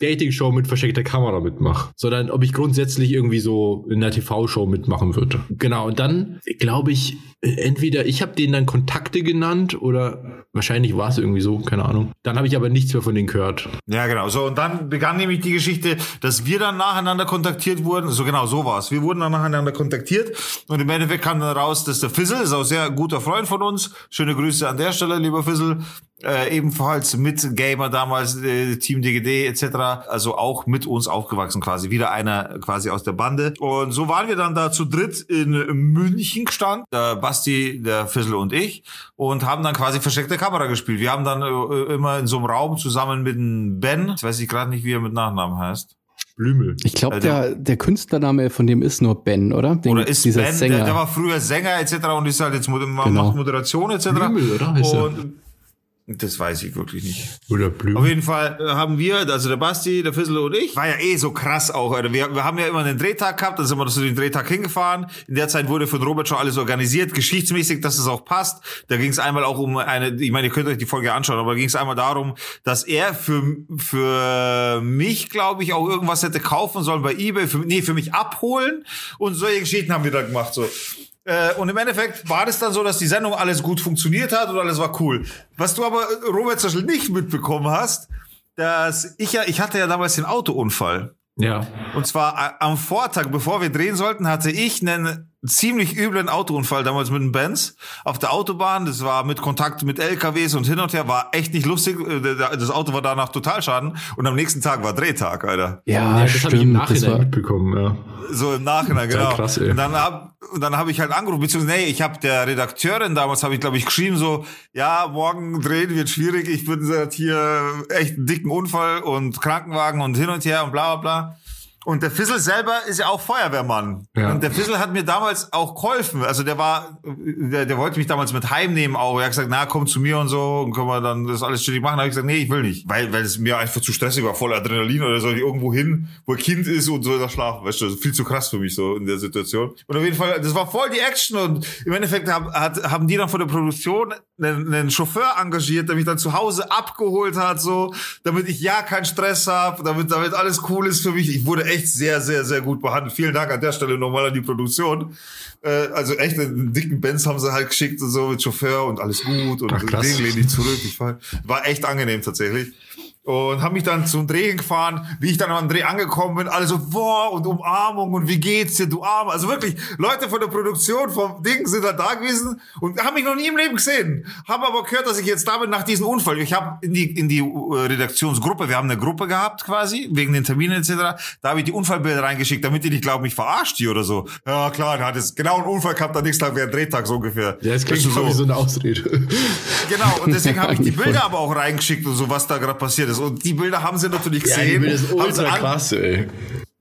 Dating-Show mit versteckter Kamera mitmache, sondern ob ich grundsätzlich irgendwie so in einer TV-Show mitmachen würde. Genau, und dann glaube ich, entweder ich habe denen dann Kontakte genannt oder wahrscheinlich war es irgendwie so, keine Ahnung. Dann habe ich aber nichts mehr von denen gehört. Ja, genau. So, und dann begann nämlich die Geschichte, dass wir dann nacheinander kontaktiert wurden. So genau, so war's. Wir wurden dann nacheinander kontaktiert und im Endeffekt kam dann raus, dass der Fizzle, ist auch sehr guter Freund von uns. Schöne Grüße an der Stelle, lieber Fizzle. Äh, ebenfalls mit Gamer damals, äh, Team DGD etc. Also auch mit uns aufgewachsen quasi. Wieder einer quasi aus der Bande. Und so waren wir dann da zu dritt in München gestanden. Der Basti, der Fizzle und ich. Und haben dann quasi versteckte Kamera gespielt. Wir haben dann äh, immer in so einem Raum zusammen mit dem Ben, jetzt weiß ich gerade nicht, wie er mit Nachnamen heißt. Blümel. Ich glaube, Also- der, der Künstlername von dem ist nur Ben, oder? Den, Oder ist dieser Ben, Sänger. der, der war früher Sänger etc. und ist halt jetzt Genau. macht Moderation etc. Blümel, oder? Heißt? Und Das weiß ich wirklich nicht. Oder Auf Blüm. jeden Fall äh, haben wir, also der Basti, der Fissel und ich, war ja eh so krass auch. Alter. Wir, wir haben ja immer einen Drehtag gehabt, dann sind wir zu dem Drehtag hingefahren. In der Zeit wurde von Robert schon alles organisiert, geschichtsmäßig, dass es auch passt. Da ging es einmal auch um eine, ich meine, ihr könnt euch die Folge anschauen, aber da ging es einmal darum, dass er für, für mich, glaube ich, auch irgendwas hätte kaufen sollen bei Ebay, für, nee, für mich abholen. Und solche Geschichten haben wir da gemacht. So. Äh, und im Endeffekt war das dann so, dass die Sendung alles gut funktioniert hat und alles war cool. Was du aber, äh, Robert, zum Beispiel nicht mitbekommen hast, dass ich ja, ich hatte ja damals den Autounfall. Ja. Und zwar äh, am Vortag, bevor wir drehen sollten, hatte ich einen ziemlich üblen Autounfall damals mit einem Benz auf der Autobahn. Das war mit Kontakt mit LKWs und hin und her, war echt nicht lustig. Äh, Das Auto war danach Totalschaden und am nächsten Tag war Drehtag, Alter. Ja, das habe ich im stimmt. Das Nachhinein war, mitbekommen, ja. So im Nachhinein, Total genau. krass, ey. Und dann hab, und dann habe ich halt angerufen, beziehungsweise, nee, ich habe der Redakteurin damals, habe ich glaube ich geschrieben so, ja, morgen drehen wird schwierig, ich bin seit hier echt einen dicken Unfall und Krankenwagen und hin und her und bla bla bla. Und der Fissel selber ist ja auch Feuerwehrmann. Ja. Und der Fissel hat mir damals auch geholfen. Also der war, der, der wollte mich damals mit heimnehmen auch. Er hat gesagt, na, komm zu mir und so und können wir dann das alles ständig machen. Da habe ich gesagt, nee, ich will nicht. Weil, weil es mir einfach zu stressig war, voll Adrenalin oder soll ich irgendwo hin, wo ein Kind ist und soll da schlafen. Weißt du, das ist viel zu krass für mich so in der Situation. Und auf jeden Fall, das war voll die Action und im Endeffekt hab, hat, haben die dann von der Produktion einen, einen Chauffeur engagiert, der mich dann zu Hause abgeholt hat, so, damit ich ja keinen Stress habe, damit, damit alles cool ist für mich. Ich wurde echt sehr, sehr, sehr gut behandelt. Vielen Dank an der Stelle nochmal an die Produktion. Äh, also echt einen dicken Benz haben sie halt geschickt und so mit Chauffeur und alles gut und Ach. Ding lehne ich zurück. Ich war, war echt angenehm tatsächlich. Und haben mich dann zum Drehen gefahren, wie ich dann am Dreh angekommen bin, alle so, boah, und Umarmung und wie geht's dir, du Arme. Also wirklich, Leute von der Produktion vom Ding sind da da gewesen und haben mich noch nie im Leben gesehen. Haben aber gehört, dass ich jetzt da bin nach diesem Unfall. Ich habe in die, in die äh, Redaktionsgruppe, wir haben eine Gruppe gehabt quasi, wegen den Terminen etc., da habe ich die Unfallbilder reingeschickt, damit die nicht glauben, ich verarscht die oder so. Ja klar, der hat jetzt genau einen Unfall gehabt, am nächsten Tag wäre ein Drehtag so ungefähr. Ja, das klingt so wie so eine Ausrede. Genau, und deswegen habe ich die. Bilder aber auch reingeschickt und so, was da gerade passiert ist. Und die Bilder haben sie natürlich gesehen. haben sie an, ey.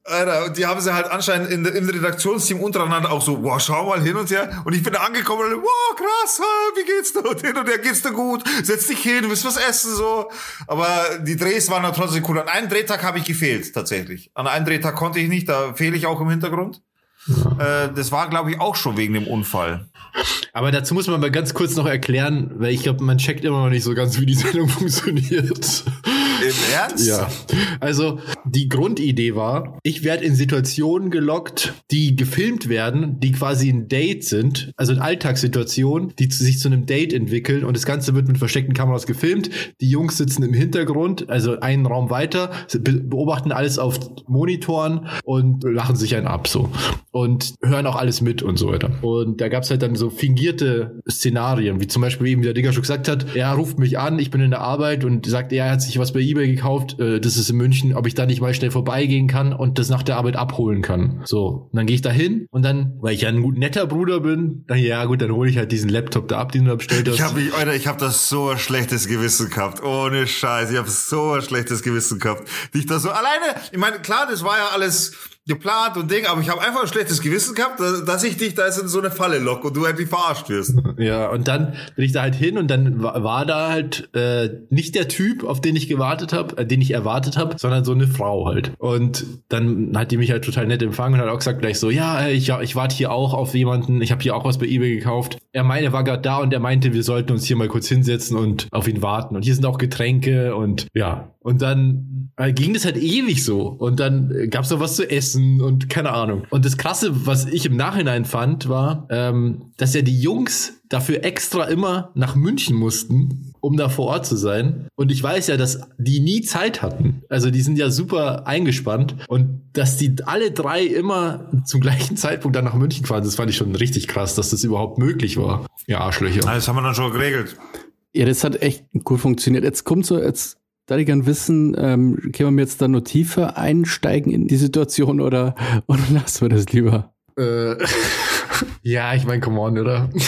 Alter, und die haben sie halt anscheinend in, im Redaktionsteam untereinander auch so, wow, schau mal hin und her. Und ich bin da angekommen und wow, krass, wie geht's dir? Und hin und her, geht's dir gut? Setz dich hin, willst was essen, so. Aber die Drehs waren dann trotzdem cool. An einem Drehtag habe ich gefehlt, tatsächlich. An einem Drehtag konnte ich nicht, da fehle ich auch im Hintergrund. Äh, das war, glaube ich, auch schon wegen dem Unfall. Aber dazu muss man mal ganz kurz noch erklären, weil ich glaube, man checkt immer noch nicht so ganz, wie die Sendung funktioniert. Im Ernst? Ja. Also die Grundidee war, ich werde in Situationen gelockt, die gefilmt werden, die quasi ein Date sind, also in Alltagssituationen, die sich zu einem Date entwickeln und das Ganze wird mit versteckten Kameras gefilmt. Die Jungs sitzen im Hintergrund, also einen Raum weiter, be beobachten alles auf Monitoren und lachen sich einen ab so und hören auch alles mit und so weiter. Und da gab's halt dann so fingierte Szenarien, wie zum Beispiel eben der Digger schon gesagt hat, er ruft mich an, ich bin in der Arbeit und sagt, er hat sich was bei eBay gekauft, äh, das ist in München, ob ich da nicht mal schnell vorbeigehen kann und das nach der Arbeit abholen kann. So, und dann gehe ich da hin und dann, weil ich ja ein gut netter Bruder bin, dann ja gut, dann hole ich halt diesen Laptop da ab, den du da bestellt hast. Ich habe mich, Alter, ich habe das so ein schlechtes Gewissen gehabt. Ohne Scheiß, ich habe so ein schlechtes Gewissen gehabt. Dich da so alleine, ich meine, klar, das war ja alles geplant und Ding, aber ich habe einfach ein schlechtes Gewissen gehabt, dass ich dich da jetzt in so eine Falle lock und du endlich verarscht wirst. Ja, und dann bin ich da halt hin und dann wa- war da halt äh, nicht der Typ, auf den ich gewartet habe, äh, den ich erwartet habe, sondern so eine Frau halt. Und dann hat die mich halt total nett empfangen und hat auch gesagt gleich so, ja, äh, ich, ich warte hier auch auf jemanden, ich habe hier auch was bei eBay gekauft. Er meinte, er war gerade da und er meinte, wir sollten uns hier mal kurz hinsetzen und auf ihn warten. Und hier sind auch Getränke und ja. Und dann äh, ging das halt ewig so. Und dann äh, gab's noch was zu essen und keine Ahnung. Und das Krasse, was ich im Nachhinein fand, war, ähm, dass ja die Jungs dafür extra immer nach München mussten, um da vor Ort zu sein. Und ich weiß ja, dass die nie Zeit hatten. Also die sind ja super eingespannt. Und dass die alle drei immer zum gleichen Zeitpunkt dann nach München fahren, das fand ich schon richtig krass, dass das überhaupt möglich war. Ja, Arschlöcher. Das haben wir dann schon geregelt. Ja, das hat echt gut funktioniert. Jetzt kommt so, jetzt da ich gern wissen, ähm, können wir jetzt da noch tiefer einsteigen in die Situation oder, oder lassen wir das lieber? Äh, ja, ich meine, come on, oder?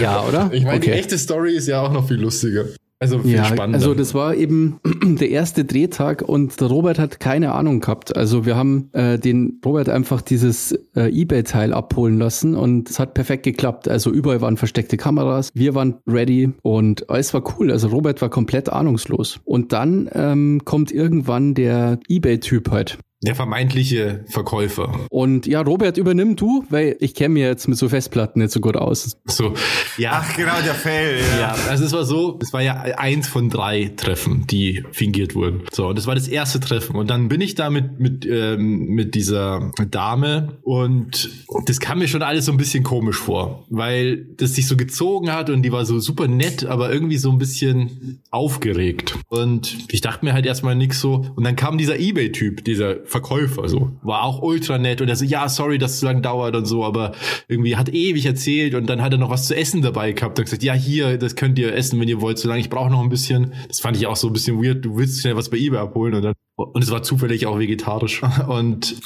Ja, oder? Ich meine, die okay. echte Story ist ja auch noch viel lustiger. Also viel Ja, spannender. also das war eben der erste Drehtag und der Robert hat keine Ahnung gehabt. Also wir haben äh, den Robert einfach dieses äh, Ebay-Teil abholen lassen und es hat perfekt geklappt. Also überall waren versteckte Kameras, wir waren ready und alles war cool. Also Robert war komplett ahnungslos. Und dann ähm, kommt irgendwann der Ebay-Typ halt. Der vermeintliche Verkäufer. Und ja, Robert, übernimm du, weil ich kenne mir jetzt mit so Festplatten nicht so gut aus. So, ja. Ach, genau, der Fail. Ja. Ja, also es war so, es war ja eins von drei Treffen, die fingiert wurden. So, und das war das erste Treffen. Und dann bin ich da mit, mit, ähm, mit dieser Dame und das kam mir schon alles so ein bisschen komisch vor, weil das sich so gezogen hat und die war so super nett, aber irgendwie so ein bisschen aufgeregt. Und ich dachte mir halt erstmal nix so. Und dann kam dieser Ebay-Typ, dieser Verkäufer so, war auch ultra nett und er so, ja, sorry, dass es so lange dauert und so, aber irgendwie hat ewig erzählt und dann hat er noch was zu essen dabei gehabt und gesagt, ja, hier, das könnt ihr essen, wenn ihr wollt, solange ich brauche noch ein bisschen. Das fand ich auch so ein bisschen weird, du willst schnell was bei eBay abholen und dann und es war zufällig auch vegetarisch. Und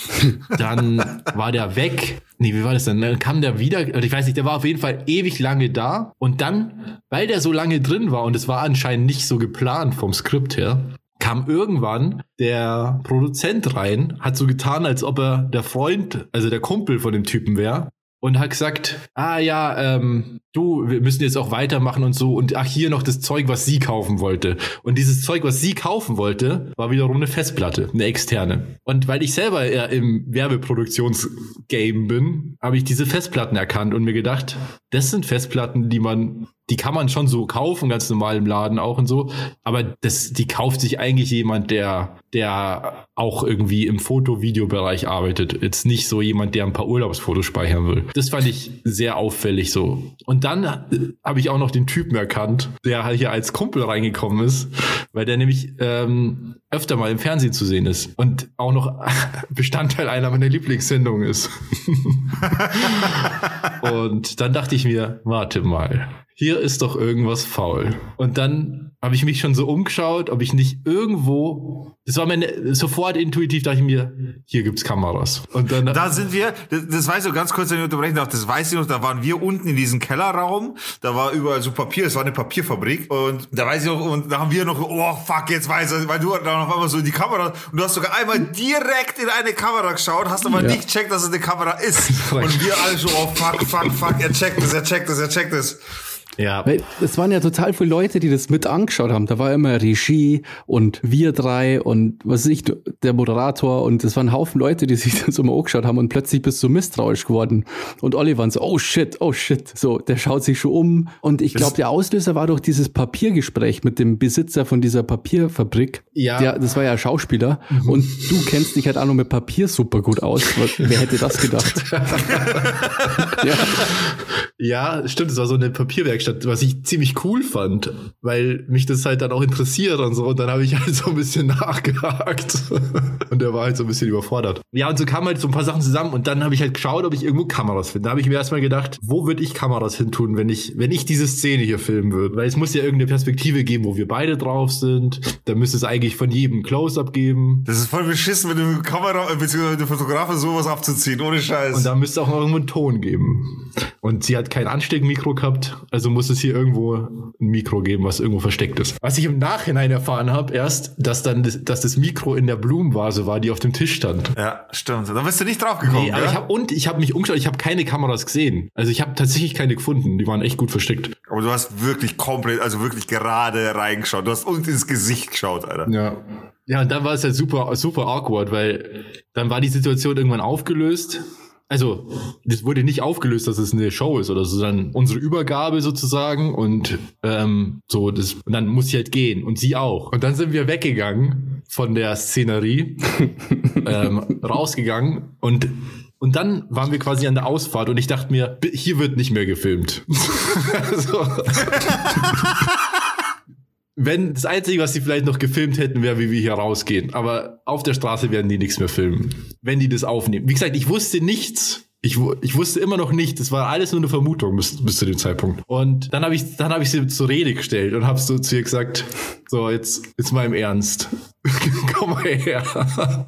dann war der weg. Nee, wie war das denn? Dann kam der wieder, oder ich weiß nicht, der war auf jeden Fall ewig lange da. Und dann, weil der so lange drin war und es war anscheinend nicht so geplant vom Skript her, kam irgendwann der Produzent rein, hat so getan, als ob er der Freund, also der Kumpel von dem Typen wäre. Und hat gesagt, ah ja, ähm, du, wir müssen jetzt auch weitermachen und so. Und ach, hier noch das Zeug, was sie kaufen wollte. Und dieses Zeug, was sie kaufen wollte, war wiederum eine Festplatte, eine externe. Und weil ich selber eher im Werbeproduktionsgame bin, habe ich diese Festplatten erkannt und mir gedacht, das sind Festplatten, die man die kann man schon so kaufen, ganz normal im Laden auch und so. Aber das, die kauft sich eigentlich jemand, der, der auch irgendwie im Foto-Video-Bereich arbeitet. Jetzt nicht so jemand, der ein paar Urlaubsfotos speichern will. Das fand ich sehr auffällig so. Und dann äh, habe ich auch noch den Typen erkannt, der halt hier als Kumpel reingekommen ist, weil der nämlich ähm, öfter mal im Fernsehen zu sehen ist und auch noch Bestandteil einer meiner Lieblingssendungen ist. und dann dachte ich mir, warte mal, hier ist doch irgendwas faul. Und dann habe ich mich schon so umgeschaut, ob ich nicht irgendwo, das war meine, sofort intuitiv dachte ich mir, hier gibt's Kameras. Und dann, Da sind wir, das, das weiß ich so ganz kurz, wenn ich unterbrechen darf, das weiß ich noch, da waren wir unten in diesem Kellerraum, da war überall so Papier, es war eine Papierfabrik und da weiß ich noch, und da haben wir noch, oh fuck, jetzt weiß ich, weil du da auf einmal so in die Kamera, und du hast sogar einmal direkt in eine Kamera geschaut, hast aber Ja. nicht checkt, dass es eine Kamera ist. Und wir alle so, oh fuck, fuck, fuck, er checkt es, er checkt es, er checkt es. Ja, Weil es waren ja total viele Leute, die das mit angeschaut haben. Da war immer Regie und wir drei und was weiß ich, der Moderator und es waren ein Haufen Leute, die sich das immer angeschaut haben und plötzlich bist du misstrauisch geworden. Und alle waren so, oh shit, oh shit. So, der schaut sich schon um. Und ich glaube, der Auslöser war doch dieses Papiergespräch mit dem Besitzer von dieser Papierfabrik. Ja. Der, das war ja Schauspieler. Und du kennst dich halt auch noch mit Papier super gut aus. Wer hätte das gedacht? ja. Ja, stimmt, es war so eine Papierwerkstatt, was ich ziemlich cool fand, weil mich das halt dann auch interessiert und so. Und dann habe ich halt so ein bisschen nachgehakt. Und der war halt so ein bisschen überfordert. Ja, und so kamen halt so ein paar Sachen zusammen und dann habe ich halt geschaut, ob ich irgendwo Kameras finde. Da habe ich mir erstmal gedacht, wo würde ich Kameras hin tun, wenn ich, wenn ich diese Szene hier filmen würde? Weil es muss ja irgendeine Perspektive geben, wo wir beide drauf sind. Da müsste es eigentlich von jedem Close-Up geben. Das ist voll beschissen, wenn du Kamera, beziehungsweise der Fotograf sowas abzuziehen, ohne Scheiß. Und da müsste auch noch irgendwo einen Ton geben. Und sie hat kein Ansteckmikro gehabt, also muss es hier irgendwo ein Mikro geben, was irgendwo versteckt ist. Was ich im Nachhinein erfahren habe, erst, dass dann das, dass das Mikro in der Blumenvase war, die auf dem Tisch stand. ja, stimmt. Da bist du nicht drauf gekommen, Nee, aber ich habe und ich habe mich umgeschaut, ich habe keine Kameras gesehen. Also ich habe tatsächlich keine gefunden, die waren echt gut versteckt. Aber du hast wirklich komplett, also wirklich gerade reingeschaut. Du hast uns ins Gesicht geschaut, Alter. Ja. Ja, und dann war es halt super, super awkward, weil dann war die Situation irgendwann aufgelöst. Also, das wurde nicht aufgelöst, dass es eine Show ist oder so, sondern unsere Übergabe sozusagen und ähm, so, das, und dann muss ich halt gehen und sie auch. Und dann sind wir weggegangen von der Szenerie, ähm, rausgegangen und und dann waren wir quasi an der Ausfahrt und ich dachte mir, hier wird nicht mehr gefilmt. so. Wenn das Einzige, was sie vielleicht noch gefilmt hätten, wäre, wie wir hier rausgehen. Aber auf der Straße werden die nichts mehr filmen, wenn die das aufnehmen. Wie gesagt, ich wusste nichts. Ich, ich wusste immer noch nicht. Das war alles nur eine Vermutung bis, bis zu dem Zeitpunkt. Und dann habe ich, dann habe ich sie zur Rede gestellt und habe so zu ihr gesagt: So, jetzt, jetzt mal im Ernst. Komm mal her.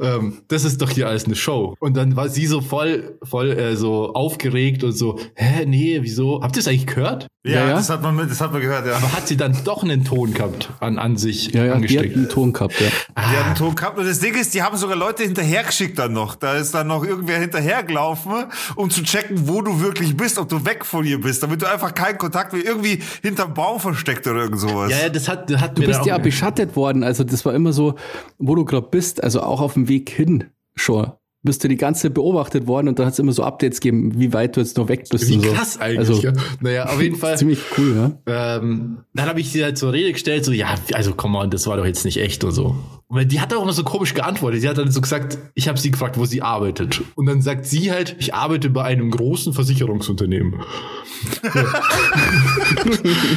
ähm, das ist doch hier alles eine Show. Und dann war sie so voll, voll äh, so aufgeregt und so: Hä, nee, wieso? Habt ihr es eigentlich gehört? Ja, Ja, ja. Das, hat man, mit- das hat man gehört, ja. Aber hat sie dann doch einen Ton gehabt an, an sich Ja, ja, die hat angesteckt? einen Ton gehabt, ja. Die haben einen Ton gehabt und das Ding ist, die haben sogar Leute hinterhergeschickt dann noch. Da ist dann noch irgendwer hinterhergelaufen, um zu checken, wo du wirklich bist, ob du weg von ihr bist, damit du einfach keinen Kontakt mehr irgendwie hinterm Baum versteckt oder irgend sowas. ja, ja, das hat, hat Du mir bist ja auch- beschattet worden, also das war immer so, wo du gerade bist, also auch auf dem Weg hin schon. Bist du die ganze Zeit beobachtet worden und dann hat es immer so Updates gegeben, wie weit du jetzt noch weg bist. Wie so. krass eigentlich. Also, ja. Naja, auf jeden Fall. ziemlich cool, ja. Ähm, dann habe ich sie halt zur Rede gestellt, so, ja, also komm mal, das war doch jetzt nicht echt und so. Und die hat auch immer so komisch geantwortet. Sie hat dann so gesagt, ich habe sie gefragt, wo sie arbeitet. Und dann sagt sie halt, ich arbeite bei einem großen Versicherungsunternehmen.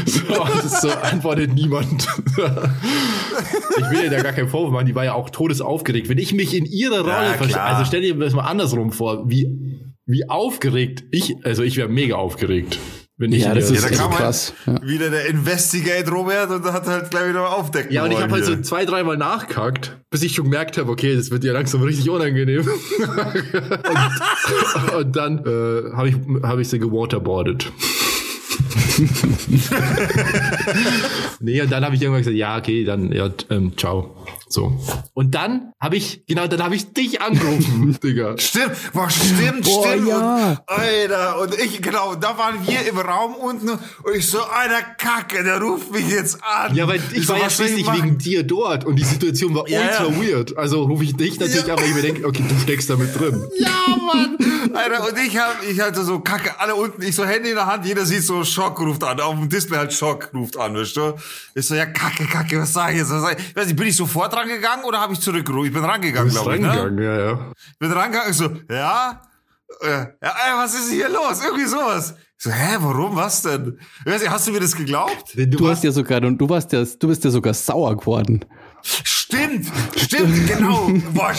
so, das so antwortet niemand. ich will ihr da gar keinen Vorwurf machen, die war ja auch todesaufgeregt. Wenn ich mich in ihre Rolle Ja, verstehe, also stell dir das mal andersrum vor, wie, wie aufgeregt ich, also ich wäre mega aufgeregt. Wenn ich Ja, das ist da also kam halt krass. Ja. wieder der Investigate Robert und hat halt gleich wieder aufdecken Ja, und ich habe halt so zwei, dreimal nachgehakt, bis ich schon gemerkt habe, okay, das wird ja langsam richtig unangenehm. und, und dann äh, habe ich, hab ich sie gewaterboardet. nee, und dann habe ich irgendwann gesagt, ja, okay, dann, ja, ähm, ciao. So. Und dann habe ich, genau, dann habe ich dich angerufen, Digga. Stimmt, boah, stimmt, Boah, stimmt. ja. Und, Alter, und ich, genau, da waren wir im Raum unten und ich so, einer Kacke, der ruft mich jetzt an. Ja, weil ich so, war ja ich schließlich wegen dir dort und die Situation war Ja, ultra ja. weird. Also rufe ich dich natürlich Ja. an, weil ich mir denke, okay, du steckst da mit drin. Ja, Mann. Alter, und ich hab, ich hatte so Kacke, alle unten, ich so Handy in der Hand, jeder sieht so Schock ruft an, auf dem Display halt Schock ruft an, weißt du? Ich so, ja, Kacke, Kacke, was sag ich jetzt? Was sag ich? ich weiß nicht, bin ich sofort rangegangen oder habe ich zurückgerufen? Ich bin rangegangen, Du glaube ich, ne? reingegangen, ja, ja. bin rangegangen, ich so, ja, äh, ja, ey, was ist hier los? Irgendwie sowas. Ich so, hä, warum, was denn? Ich weiß nicht, hast du mir das geglaubt? Du hast ja sogar, und du warst ja, du bist ja sogar sauer geworden. Stimmt, stimmt, genau. Boah,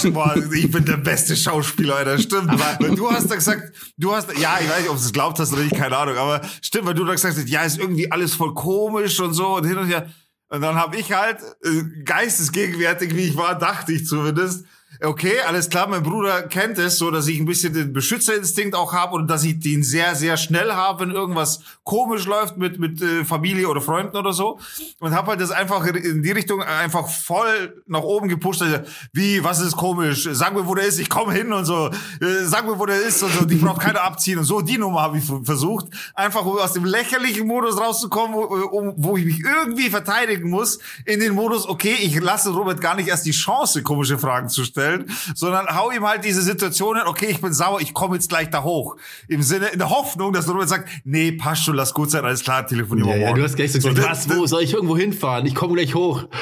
ich bin der beste Schauspieler, Alter, stimmt. weil du hast da gesagt, du hast, ja, ich weiß nicht, ob du es glaubt hast oder nicht, keine Ahnung, aber stimmt, weil du da gesagt hast, ja, ist irgendwie alles voll komisch und so und hin und her. Und dann habe ich halt, äh, geistesgegenwärtig, wie ich war, dachte ich zumindest, okay, alles klar, mein Bruder kennt es, so dass ich ein bisschen den Beschützerinstinkt auch habe und dass ich den sehr, sehr schnell habe, wenn irgendwas komisch läuft mit, mit äh, Familie oder Freunden oder so. Und habe halt das einfach in die Richtung einfach voll nach oben gepusht. Also, wie, was ist komisch? Sag mir, wo der ist, ich komme hin und so. Äh, sag mir, wo der ist und so. Die braucht keiner abziehen und so. Die Nummer habe ich versucht. Einfach aus dem lächerlichen Modus rauszukommen, wo, um, wo ich mich irgendwie verteidigen muss, in den Modus, okay, ich lasse Robert gar nicht erst die Chance, komische Fragen zu stellen, sondern hau ihm halt diese Situationen, okay, ich bin sauer, ich komme jetzt gleich da hoch. Im Sinne, in der Hoffnung, dass Robert sagt, nee, passt schon, lass gut sein, alles klar, telefonieren Ja, wir ja, morgen. du hast gleich so gesagt, was, wo, soll ich irgendwo hinfahren? Ich komme gleich hoch.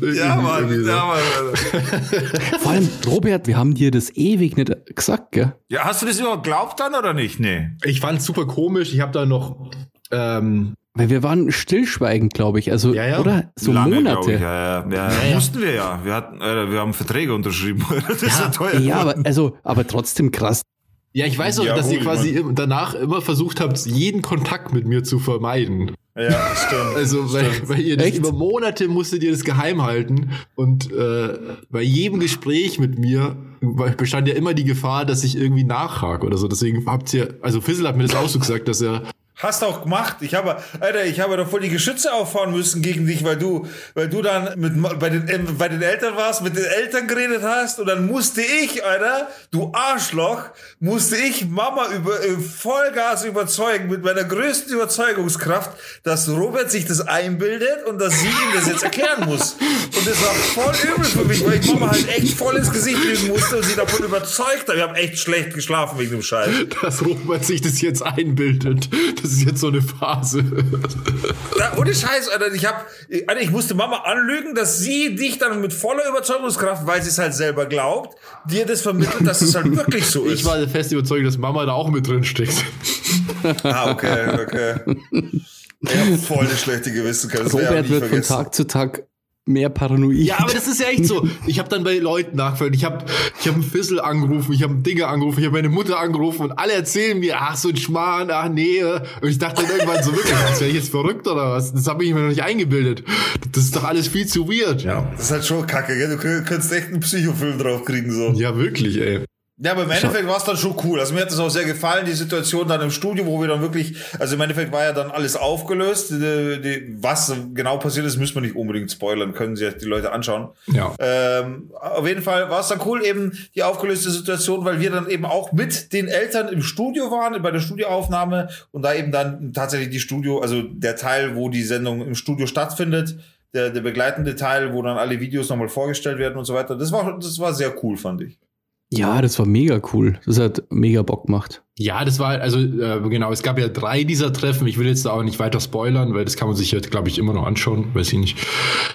Ja, Mann, ja, Mann. Vor allem, Robert, wir haben dir das ewig nicht gesagt, gell? Ja, hast du das überhaupt glaubt dann oder nicht? Nee. Ich fand's super komisch. Ich habe da noch, ähm, Weil wir waren stillschweigend, glaube ich. Also, Ja, ja. oder? So Lange, Monate. Ich. Ja, ja, ja, ja. Mussten wir ja. Wir hatten, äh, wir haben Verträge unterschrieben. das ist ja teuer. Ja, aber, also, aber trotzdem krass. ja, ich weiß auch, Ja, dass gut, ihr quasi ich im- danach immer versucht habt, jeden Kontakt mit mir zu vermeiden. Ja, stimmt. Also, weil, weil ihr das Echt? über Monate musstet ihr das geheim halten und äh, bei jedem Gespräch mit mir bestand ja immer die Gefahr, dass ich irgendwie nachhake oder so. Deswegen habt ihr, also Fizzle hat mir das auch so gesagt, dass er Hast auch gemacht. Ich habe, Alter, ich habe doch voll die Geschütze auffahren müssen gegen dich, weil du, weil du dann mit, bei den, ähm, bei den Eltern warst, mit den Eltern geredet hast und dann musste ich, Alter, du Arschloch, musste ich Mama über, äh, Vollgas überzeugen mit meiner größten Überzeugungskraft, dass Robert sich das einbildet und dass sie ihm das jetzt erklären muss. Und das war voll übel für mich, weil ich Mama halt echt voll ins Gesicht lügen musste und sie davon überzeugt hat. Wir haben echt schlecht geschlafen wegen dem Scheiß. dass Robert sich das jetzt einbildet. Das ist jetzt so eine Phase. Ja, ohne Scheiß, Alter. Ich hab, Alter, ich musste Mama anlügen, dass sie dich dann mit voller Überzeugungskraft, weil sie es halt selber glaubt, dir das vermittelt, dass es halt wirklich so ist. Ich war fest überzeugt, dass Mama da auch mit drin steckt. ah, okay, okay. Ich hab voll eine schlechte. Das auch Robert wird von vergessen. Tag zu Tag mehr paranoid. Ja, aber das ist ja echt so. Ich habe dann bei Leuten nachgefragt. Ich habe ich hab einen Fissel angerufen, ich habe einen Dinge angerufen, ich habe meine Mutter angerufen und alle erzählen mir, ach so ein Schmarrn, ach nee. Und ich dachte dann irgendwann so wirklich, das wäre ich jetzt verrückt oder was? Das habe ich mir noch nicht eingebildet. Das ist doch alles viel zu weird. Ja, das ist halt schon kacke, gell? Du könnt- könntest echt einen Psychofilm drauf kriegen, so. Ja, wirklich, ey. Ja, aber im Endeffekt war es dann schon cool. Also mir hat das auch sehr gefallen, die Situation dann im Studio, wo wir dann wirklich, also im Endeffekt war ja dann alles aufgelöst. Die, die, was genau passiert ist, müssen wir nicht unbedingt spoilern, können sich die Leute anschauen. Ja. Ähm, auf jeden Fall war es dann cool, eben die aufgelöste Situation, weil wir dann eben auch mit den Eltern im Studio waren, bei der Studioaufnahme und da eben dann tatsächlich die Studio, also der Teil, wo die Sendung im Studio stattfindet, der, der begleitende Teil, wo dann alle Videos nochmal vorgestellt werden und so weiter. Das war, das war sehr cool, fand ich. Ja, das war mega cool. Das hat mega Bock gemacht. Ja, das war, also äh, genau, es gab ja drei dieser Treffen. Ich will jetzt da auch nicht weiter spoilern, weil das kann man sich jetzt, glaube ich, immer noch anschauen, weiß ich nicht.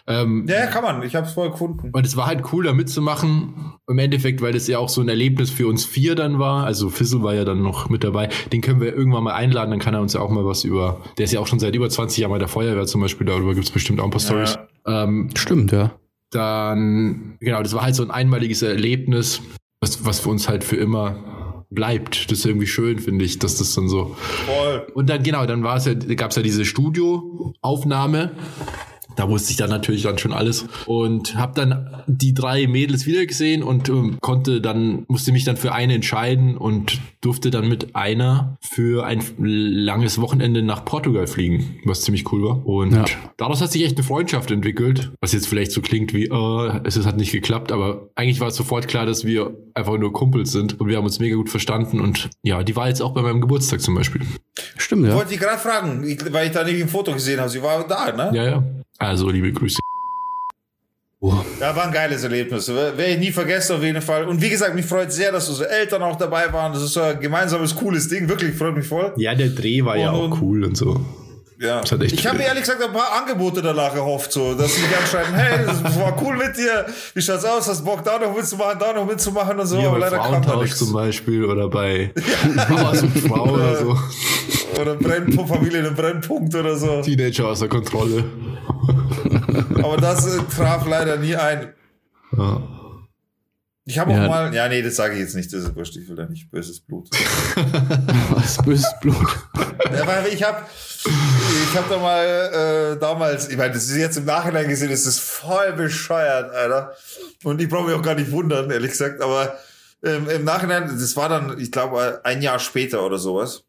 Ähm, Ja, kann man. Ich habe es voll gefunden. Und es war halt cool, da mitzumachen. Im Endeffekt, weil das ja auch so ein Erlebnis für uns vier dann war. Also Fizzle war ja dann noch mit dabei. Den können wir irgendwann mal einladen, dann kann er uns ja auch mal was über. Der ist ja auch schon seit über 20 Jahren bei der Feuerwehr zum Beispiel. Darüber gibt's bestimmt auch ein paar Stories. Ähm, Stimmt, ja. dann, genau, das war halt so ein einmaliges Erlebnis, was, was für uns halt für immer bleibt. Das ist irgendwie schön, finde ich, dass das dann so. Voll. Und dann, genau, dann war es ja, gab es ja diese Studioaufnahme. Da wusste ich dann natürlich dann schon alles und habe dann die drei Mädels wieder gesehen und ähm, konnte dann musste mich dann für eine entscheiden und durfte dann mit einer für ein langes Wochenende nach Portugal fliegen, was ziemlich cool war. Und Ja. daraus hat sich echt eine Freundschaft entwickelt, was jetzt vielleicht so klingt wie äh, es ist- hat nicht geklappt, aber eigentlich war es sofort klar, dass wir einfach nur Kumpels sind und wir haben uns mega gut verstanden und ja, die war jetzt auch bei meinem Geburtstag zum Beispiel. Stimmt, ja. Wollte ich gerade fragen, weil ich da nicht ein Foto gesehen habe. Sie war da, ne? Ja, ja. Also liebe Grüße. Ja, war ein geiles Erlebnis. Werde ich nie vergessen auf jeden Fall. Und wie gesagt, mich freut sehr, dass unsere Eltern auch dabei waren. Das ist so ein gemeinsames, cooles Ding. Wirklich, freut mich voll. Ja, der Dreh war ja Und- auch cool und so. Ja. Ich habe mir ehrlich gesagt ein paar Angebote danach erhofft, so, dass sie mich anschreiben, hey, das war cool mit dir. Wie schaut's aus? Hast Bock da noch mitzumachen, da noch mitzumachen und so. Ja, aber leider kam da nichts. zum Beispiel oder bei Mauers und Frau oder so. Oder Brennpunkt, Familie in Brennpunkt oder so. Teenager außer Kontrolle. Aber das äh, traf leider nie ein. Ja. Ich habe auch Ja. mal, ja, nee, das sage ich jetzt nicht, das ist wurscht, ich will da nicht böses Blut. Was böses Blut. Ja, weil ich habe ich hab da mal äh, damals, ich meine, das ist jetzt im Nachhinein gesehen, das ist voll bescheuert, Alter. Und ich brauche mich auch gar nicht wundern, ehrlich gesagt, aber ähm, im Nachhinein, das war dann, ich glaube, ein Jahr später oder sowas.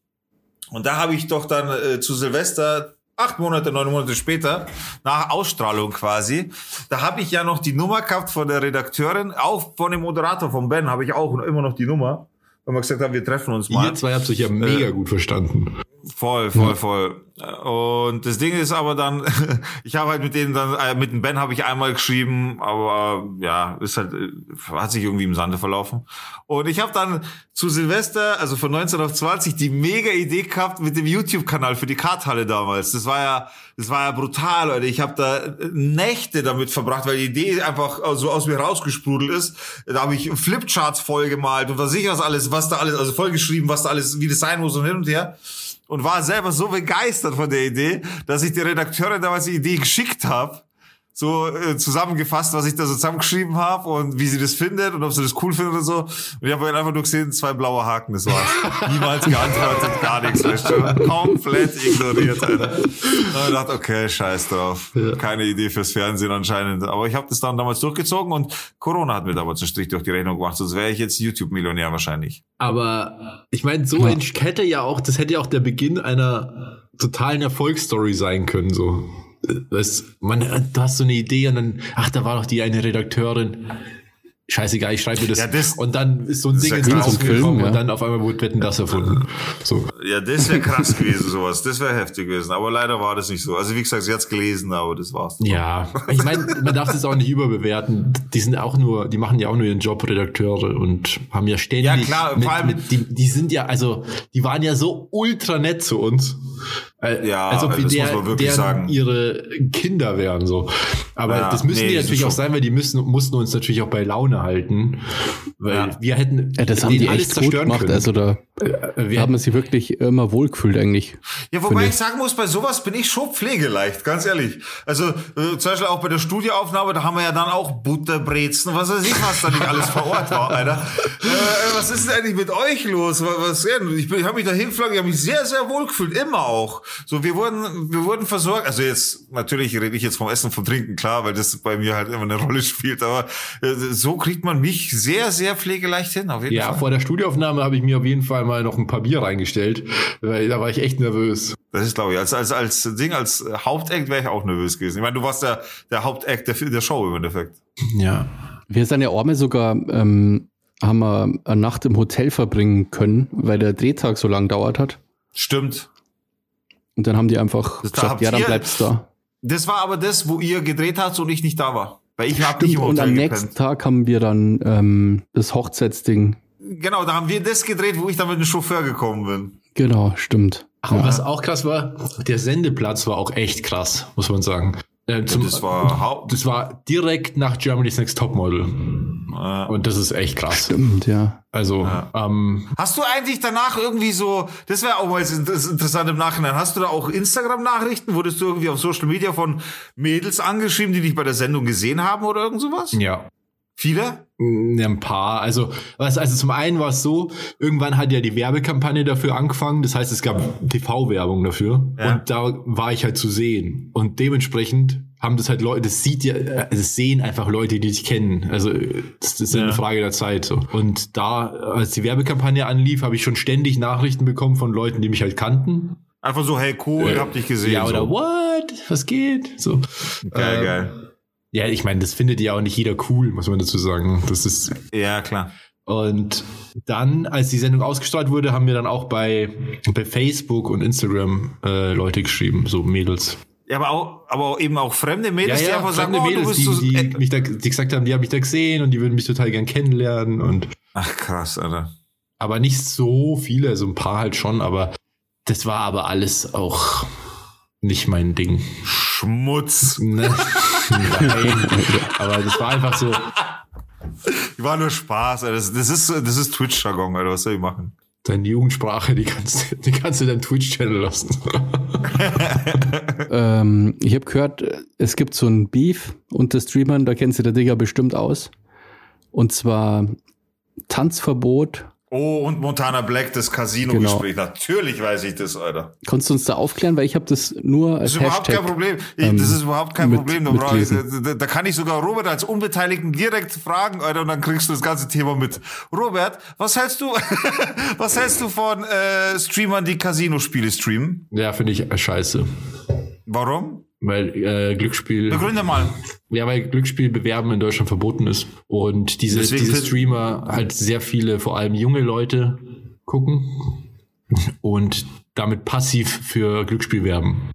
Und da habe ich doch dann äh, zu Silvester acht Monate, neun Monate später, nach Ausstrahlung quasi, da habe ich ja noch die Nummer gehabt von der Redakteurin, auch von dem Moderator von Ben habe ich auch immer noch die Nummer, weil wir gesagt haben, wir treffen uns mal. Ihr zwei habt euch ja mega gut verstanden. Voll, voll, voll. Und das Ding ist aber dann, ich habe halt mit denen dann, äh, mit dem Ben habe ich einmal geschrieben, aber ja, ist halt, äh, hat sich irgendwie im Sande verlaufen. Und ich habe dann zu Silvester, also von 19 auf 20, die mega Idee gehabt mit dem YouTube-Kanal für die Karthalle damals. Das war ja, das war ja brutal, Leute. Ich habe da äh, Nächte damit verbracht, weil die Idee einfach so aus mir rausgesprudelt ist. Da habe ich Flipcharts vollgemalt und was ich was alles, was da alles, also vollgeschrieben, was da alles, wie das sein muss und hin und her und war selber so begeistert von der Idee, dass ich die Redakteurin damals die Idee geschickt habe, so äh, zusammengefasst, was ich da so zusammengeschrieben habe und wie sie das findet und ob sie das cool findet und so. Und ich habe einfach nur gesehen, zwei blaue Haken, das war's. Niemals geantwortet, gar nichts, weißt du? Komplett ignoriert, Alter. Und ich dachte, okay, scheiß drauf. Keine Idee fürs Fernsehen anscheinend. Aber ich habe das dann damals durchgezogen und Corona hat mir damals einen Strich durch die Rechnung gemacht, sonst wäre ich jetzt YouTube-Millionär wahrscheinlich. Aber ich meine, so ein hätte ja auch, das hätte ja auch der Beginn einer totalen Erfolgsstory sein können, so. Das, man, du hast so eine Idee und dann, ach, da war doch die eine Redakteurin. Scheißegal, ich schreibe mir das. Ja, das- und dann ist so ein Ding ins Film, gekommen ja. und dann auf einmal wurde Wetten das erfunden. So. Ja, das wäre krass gewesen, sowas. Das wäre heftig gewesen. Aber leider war das nicht so. Also wie gesagt, sie hat's gelesen, aber das war's. Ja, ich meine, man darf das auch nicht überbewerten. Die sind auch nur, die machen ja auch nur ihren Job, Redakteure und haben ja ständig. Ja, klar, vor mit, allem- mit, die, die sind ja, also, die waren ja so ultra nett zu uns. Ja, als ob wir das der, muss man wirklich deren sagen. ihre Kinder wären, so. Aber Ja, das müssen nee, die natürlich auch sein, weil die müssen, mussten uns natürlich auch bei Laune halten. Weil Ja. wir hätten Ja, das haben die alles echt gut zerstören gemacht. können. Also da Da hat man sich wirklich immer wohlgefühlt eigentlich. Ja, wobei ich sagen muss, bei sowas bin ich schon pflegeleicht, ganz ehrlich. Also äh, zum Beispiel auch bei der Studioaufnahme, da haben wir ja dann auch Butterbrezen, was weiß ich, was da nicht alles vor Ort war, Alter. Äh, was ist denn eigentlich mit euch los? Was, was ich, bin, ich habe mich da hingeflogen, ich habe mich sehr, sehr wohl gefühlt, immer auch. So, wir wurden, wir wurden versorgt. Also jetzt, natürlich rede ich jetzt vom Essen, vom Trinken, klar, weil das bei mir halt immer eine Rolle spielt, aber äh, so kriegt man mich sehr, sehr pflegeleicht hin, auf jeden ja, Fall. Ja, vor der Studioaufnahme habe ich mir auf jeden Fall mal noch ein paar Bier reingestellt, weil da war ich echt nervös. Das ist, glaube ich, als, als, als Ding, als Hauptakt wäre ich auch nervös gewesen. Ich meine, du warst der, der Hauptakt der, der Show im Endeffekt. Ja. Wir sind ja Arme sogar, ähm, haben wir eine Nacht im Hotel verbringen können, weil der Drehtag so lang dauert hat. Stimmt. Und dann haben die einfach das gesagt, ja, dann bleibst du da. Das war aber das, wo ihr gedreht habt und ich nicht da war. Weil ich habe nicht im Hotel Und am gepennt. nächsten Tag haben wir dann ähm, das Hochzeitsding Genau, da haben wir das gedreht, wo ich dann mit dem Chauffeur gekommen bin. Genau, stimmt. Ach, und was auch krass war, der Sendeplatz war auch echt krass, muss man sagen. Äh, zum, das war das war direkt nach Germany's Next Topmodel. Ja. Und das ist echt krass. Stimmt, ja. Also, ja. Ähm, hast du eigentlich danach irgendwie so, das wäre auch mal interessant im Nachhinein, hast du da auch Instagram-Nachrichten? Wurdest du irgendwie auf Social Media von Mädels angeschrieben, die dich bei der Sendung gesehen haben oder irgend sowas? Ja. Viele? Ja, ein paar. Also, was, also zum einen war es so, irgendwann hat ja die Werbekampagne dafür angefangen. Das heißt, es gab TV-Werbung dafür. Ja. Und da war ich halt zu sehen. Und dementsprechend haben das halt Leute, das sieht ja, das sehen einfach Leute, die dich kennen. Also, das, das ist ja. eine Frage der Zeit. So. Und da, als die Werbekampagne anlief, habe ich schon ständig Nachrichten bekommen von Leuten, die mich halt kannten. Einfach so, hey, cool, äh, hab dich gesehen. Ja, oder so. what? Was geht? So. Geil, ähm, geil. Ja, ich meine, das findet ja auch nicht jeder cool, muss man dazu sagen. Das ist. Ja, klar. Und dann, als die Sendung ausgestrahlt wurde, haben wir dann auch bei, bei Facebook und Instagram äh, Leute geschrieben, so Mädels. Ja, aber auch, aber eben auch fremde Mädels, ja, ja, die einfach sagen, oh, Mädels, die, so, die, äh, mich da, die gesagt haben, die haben mich da gesehen und die würden mich total gern kennenlernen und. Ach krass, Alter. Aber nicht so viele, so ein paar halt schon, aber das war aber alles auch nicht mein Ding. Schmutz. Ne? Nein. Aber das war einfach so. War nur Spaß, Alter. Das, das ist, das ist Twitch-Jargon, Alter. Was soll ich machen? Deine Jugendsprache, die kannst, die kannst du deinem Twitch-Channel lassen. ähm, ich habe gehört, es gibt so ein Beef unter Streamern, da kennst du der Digger bestimmt aus. Und zwar Tanzverbot Oh, und Montana Black, das Casino-Gespräch. Genau. Natürlich weiß ich das, Alter. Konntest du uns da aufklären? Weil ich habe das nur als Das ist überhaupt Hashtag, kein Problem. Ich, ähm, das ist überhaupt kein mit, Problem. Da, da, da, kann ich sogar Robert als Unbeteiligten direkt fragen, Alter, und dann kriegst du das ganze Thema mit. Robert, was hältst du, was hältst du von äh, Streamern, die Casino-Spiele streamen? Ja, finde ich scheiße. Warum? Weil äh, Glücksspiel. Begründe mal. Ja, weil Glücksspiel bewerben in Deutschland verboten ist. Und diese, diese Streamer halt sehr viele, vor allem junge Leute gucken und damit passiv für Glücksspiel werben.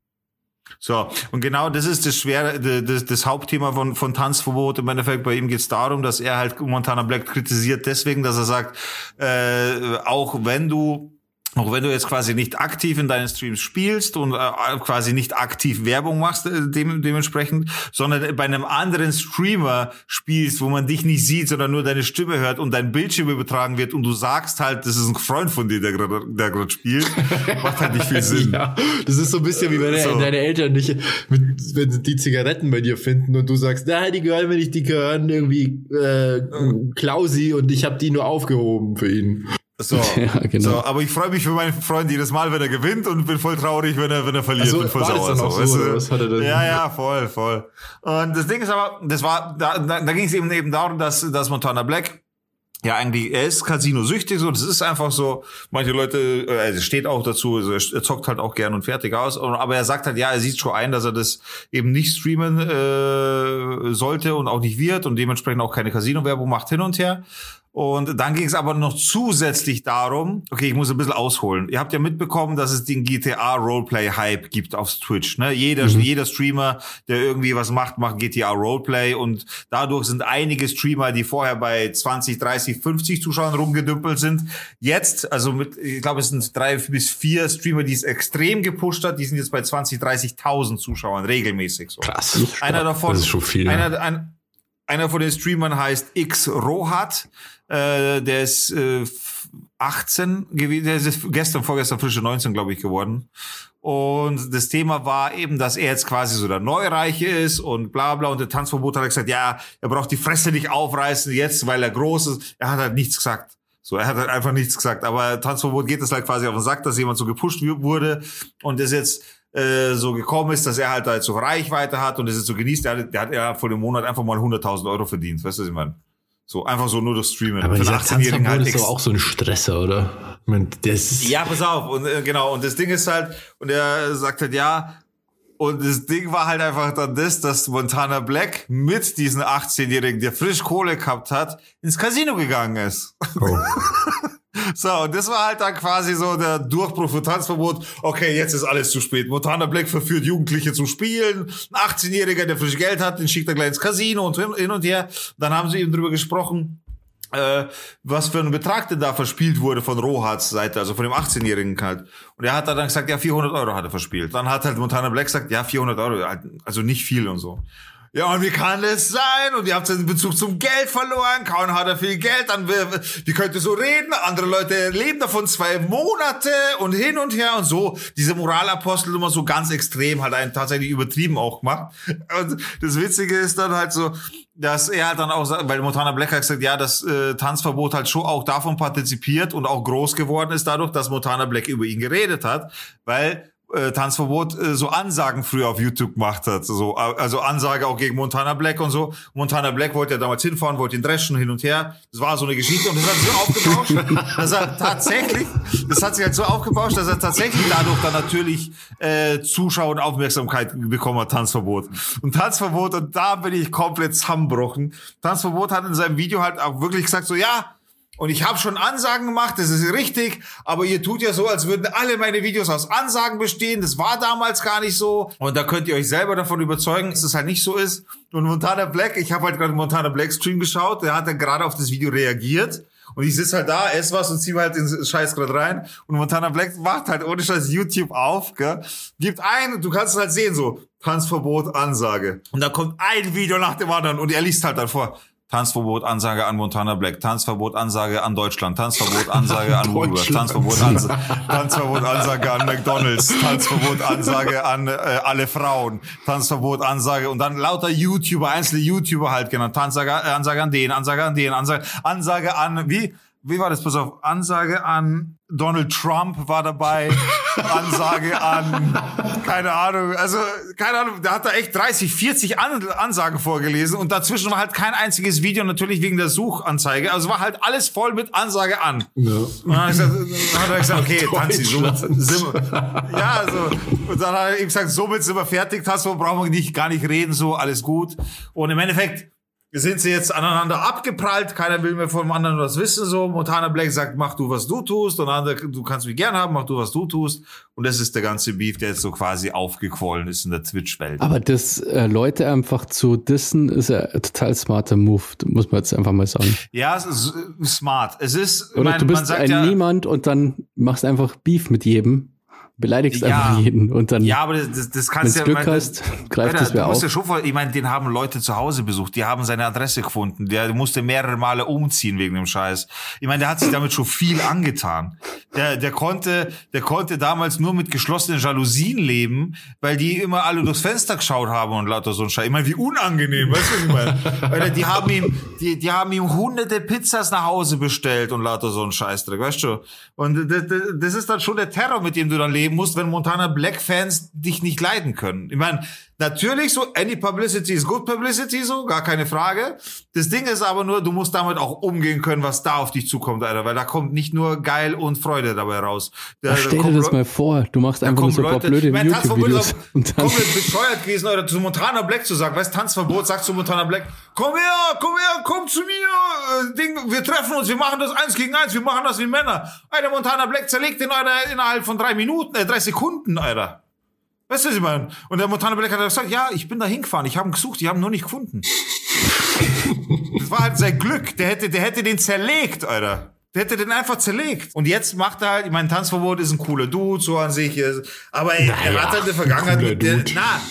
So, und genau das ist das schwere, das, das Hauptthema von, von Tanzverbot. Im Endeffekt bei ihm geht es darum, dass er halt Montana Black kritisiert, deswegen, dass er sagt, äh, auch wenn du auch wenn du jetzt quasi nicht aktiv in deinen Streams spielst und äh, quasi nicht aktiv Werbung machst äh, dem, dementsprechend, sondern bei einem anderen Streamer spielst, wo man dich nicht sieht, sondern nur deine Stimme hört und dein Bildschirm übertragen wird und du sagst halt, das ist ein Freund von dir, der gerade spielt, macht halt nicht viel Sinn. ja, das ist so ein bisschen wie wenn so. deine Eltern dich mit wenn sie die Zigaretten bei dir finden und du sagst, na, die gehören mir nicht, die gehören irgendwie äh, Klausi und ich habe die nur aufgehoben für ihn. So, ja, genau. so, aber ich freue mich für meinen Freund jedes Mal, wenn er gewinnt und bin voll traurig, wenn er, wenn er verliert. Also, bin voll sauer. So, weißt du? was hat er denn? Ja, ja, voll, voll. Und das Ding ist aber, das war, da, da, da ging es eben eben darum, dass, dass Montana Black ja, eigentlich, er ist Casino-süchtig, so, das ist einfach so. Manche Leute, äh, er steht auch dazu, also er zockt halt auch gern und fertig aus, aber er sagt halt, ja, er sieht schon ein, dass er das eben nicht streamen äh, sollte und auch nicht wird und dementsprechend auch keine Casino-Werbung macht hin und her. Und dann ging es aber noch zusätzlich darum, okay, ich muss ein bisschen ausholen. Ihr habt ja mitbekommen, dass es den GTA Roleplay Hype gibt auf Twitch. Ne? Jeder, mhm. jeder Streamer, der irgendwie was macht, macht GTA Roleplay und dadurch sind einige Streamer, die vorher bei 20, 30, 50 Zuschauern rumgedümpelt sind, jetzt, also mit, ich glaube, es sind drei bis vier Streamer, die es extrem gepusht hat, die sind jetzt bei 20, 30.000 Zuschauern regelmäßig. So. Krass. Einer davon, das ist schon viel. Einer, ein, einer von den Streamern heißt X Rohat. Äh, der ist äh, 18 gewesen, der ist gestern, vorgestern frische 19, glaube ich, geworden. Und das Thema war eben, dass er jetzt quasi so der Neureiche ist und bla bla. Und der Tanzverbot hat gesagt, ja, er braucht die Fresse nicht aufreißen jetzt, weil er groß ist. Er hat halt nichts gesagt. So, er hat halt einfach nichts gesagt. Aber Tanzverbot geht es halt quasi auf den Sack, dass jemand so gepusht wurde und das jetzt äh, so gekommen ist, dass er halt da jetzt so Reichweite hat und das jetzt so genießt. Der hat, der hat ja vor dem Monat einfach mal 100.000 Euro verdient. Weißt du, was ich meine? So, einfach so nur durch Streamen. Aber dieser einen 18-Jährigen Tanzverbot halt ist doch auch so ein Stresser, oder? Das Ja, pass auf. Und äh, genau, und das Ding ist halt, und er sagt halt, ja, und das Ding war halt einfach dann das, dass Montana Black mit diesem 18-Jährigen, der frisch Kohle gehabt hat, ins Casino gegangen ist. oh. So, und das war halt dann quasi so der Durchbruch für Tanzverbot. Okay, jetzt ist alles zu spät. Montana Black verführt Jugendliche zum Spielen. Ein 18-Jähriger, der frisch Geld hat, den schickt er gleich ins Casino und hin und her. Dann haben sie eben drüber gesprochen, äh, was für ein Betrag denn da verspielt wurde von Rohats Seite, also von dem 18-Jährigen halt. Und er hat dann gesagt, ja, 400 Euro hat er verspielt. Dann hat halt Montana Black gesagt, ja, 400 Euro, halt, also nicht viel und so. Ja, und wie kann das sein? Und ihr habt den Bezug zum Geld verloren. Kaum hat er viel Geld, dann wie, könnt ihr so reden? Andere Leute leben davon zwei Monate und hin und her und so. Diese Moralapostel immer so ganz extrem, halt einen tatsächlich übertrieben auch gemacht. Und das Witzige ist dann halt so, dass er halt dann auch, weil Montana Black hat gesagt, ja, das äh, Tanzverbot halt schon auch davon partizipiert und auch groß geworden ist dadurch, dass Montana Black über ihn geredet hat, weil äh, Tanzverbot äh, so Ansagen früher auf YouTube gemacht hat. So, äh, also Ansage auch gegen Montana Black und so. Montana Black wollte ja damals hinfahren, wollte ihn dreschen hin und her. Das war so eine Geschichte und das hat sich so aufgebauscht, dass er tatsächlich, das hat sich halt so aufgebauscht, dass er tatsächlich dadurch dann natürlich äh, Zuschauer und Aufmerksamkeit bekommen hat, Tanzverbot. Und Tanzverbot, und da bin ich komplett zusammenbrochen. Tanzverbot hat in seinem Video halt auch wirklich gesagt, so ja, und ich habe schon Ansagen gemacht, das ist richtig, aber ihr tut ja so, als würden alle meine Videos aus Ansagen bestehen. Das war damals gar nicht so. Und da könnt ihr euch selber davon überzeugen, dass es halt nicht so ist. Und Montana Black, ich habe halt gerade Montana Black Stream geschaut, der hat dann gerade auf das Video reagiert. Und ich sitze halt da, esse was und ziehe halt den Scheiß gerade rein. Und Montana Black macht halt ohne Scheiß YouTube auf, gell? Gibt ein, du kannst es halt sehen, so, Tanzverbot, Ansage. Und da kommt ein Video nach dem anderen und er liest halt dann vor. Tanzverbot, Ansage an Montana Black, Tanzverbot, Ansage an Deutschland, Tanzverbot, Ansage an Woolworth, Tanzverbot, Ansage, Tanzverbot, Ansage an McDonalds, Tanzverbot, Ansage an äh, alle Frauen, Tanzverbot, Ansage und dann lauter YouTuber, einzelne YouTuber halt genannt, Tanzage, äh, Ansage an den, Ansage an den, Ansage, Ansage an, wie, wie war das? Pass auf, Ansage an Donald Trump war dabei, Ansage an, keine Ahnung, also, keine Ahnung, der hat da echt 30, 40 an Ansagen vorgelesen und dazwischen war halt kein einziges Video, natürlich wegen der Suchanzeige, also war halt alles voll mit Ansage an. Ja. Und dann, hat er gesagt, okay, Tanzi, somit sind wir, ja, also, und dann hat er ihm gesagt, somit sind wir fertig, Tasso, brauchen wir nicht, gar nicht reden, so, alles gut. Und im Endeffekt, sind sie jetzt aneinander abgeprallt, keiner will mehr vom anderen was wissen, so. Montana Black sagt, mach du, was du tust, und andere, du kannst mich gern haben, mach du, was du tust. Und das ist der ganze Beef, der jetzt so quasi aufgequollen ist in der Twitch-Welt. Aber das äh, Leute einfach zu dissen, ist ja ein total smarter Move, muss man jetzt einfach mal sagen. Ja, es ist äh, smart. Es ist, Oder mein, du man bist sagt ein ja, Niemand und dann machst einfach Beef mit jedem, beleidigst Ja. einfach jeden und dann, Ja, aber das, das, das kannst ja. Glück mein, hast, greift Alter, das wer du auf. ja schon vor, ich meine, den haben Leute zu Hause besucht, die haben seine Adresse gefunden, der musste mehrere Male umziehen wegen dem Scheiß. Ich meine, der hat sich damit schon viel angetan. Der, der konnte, der konnte damals nur mit geschlossenen Jalousien leben, weil die immer alle durchs Fenster geschaut haben und lauter so ein Scheiß. Ich meine, wie unangenehm, weißt du, was ich meine? Alter, die haben ihm, die, die haben ihm hunderte Pizzas nach Hause bestellt und lauter so ein Scheißdreck, weißt du? Und das, das, ist dann schon der Terror, mit dem du dann leben musst, wenn Montana Black-Fans dich nicht leiden können. Ich meine, natürlich so, any publicity is good publicity, so, gar keine Frage. Das Ding ist aber nur, du musst damit auch umgehen können, was da auf dich zukommt, Alter, weil da kommt nicht nur geil und Freude dabei raus. Da, Ach, da stell dir das mal vor, du machst einfach so Leute, blöde YouTube-Videos komplett bescheuert gewesen, oder zu Montana Black zu sagen, weißt, Tanzverbot, sagst zu Montana Black, komm her, komm her, komm zu mir, äh, Ding, wir treffen uns, wir machen das eins gegen eins, wir machen das wie Männer. Alter, Montana Black zerlegt den, Alter, innerhalb von drei Minuten, äh, drei Sekunden, Alter. Weißt du, was ich meine? Und der Montana Black hat gesagt, ja, ich bin da hingefahren, ich habe ihn gesucht, die haben ihn nur nicht gefunden. das war halt sein Glück, der hätte, der hätte den zerlegt, Alter. Der hätte den einfach zerlegt. Und jetzt macht er halt, ich meine, Tanzverbot ist ein cooler Dude, so an sich. ist- Aber ey, er Naja, hat halt in der Vergangenheit der, na,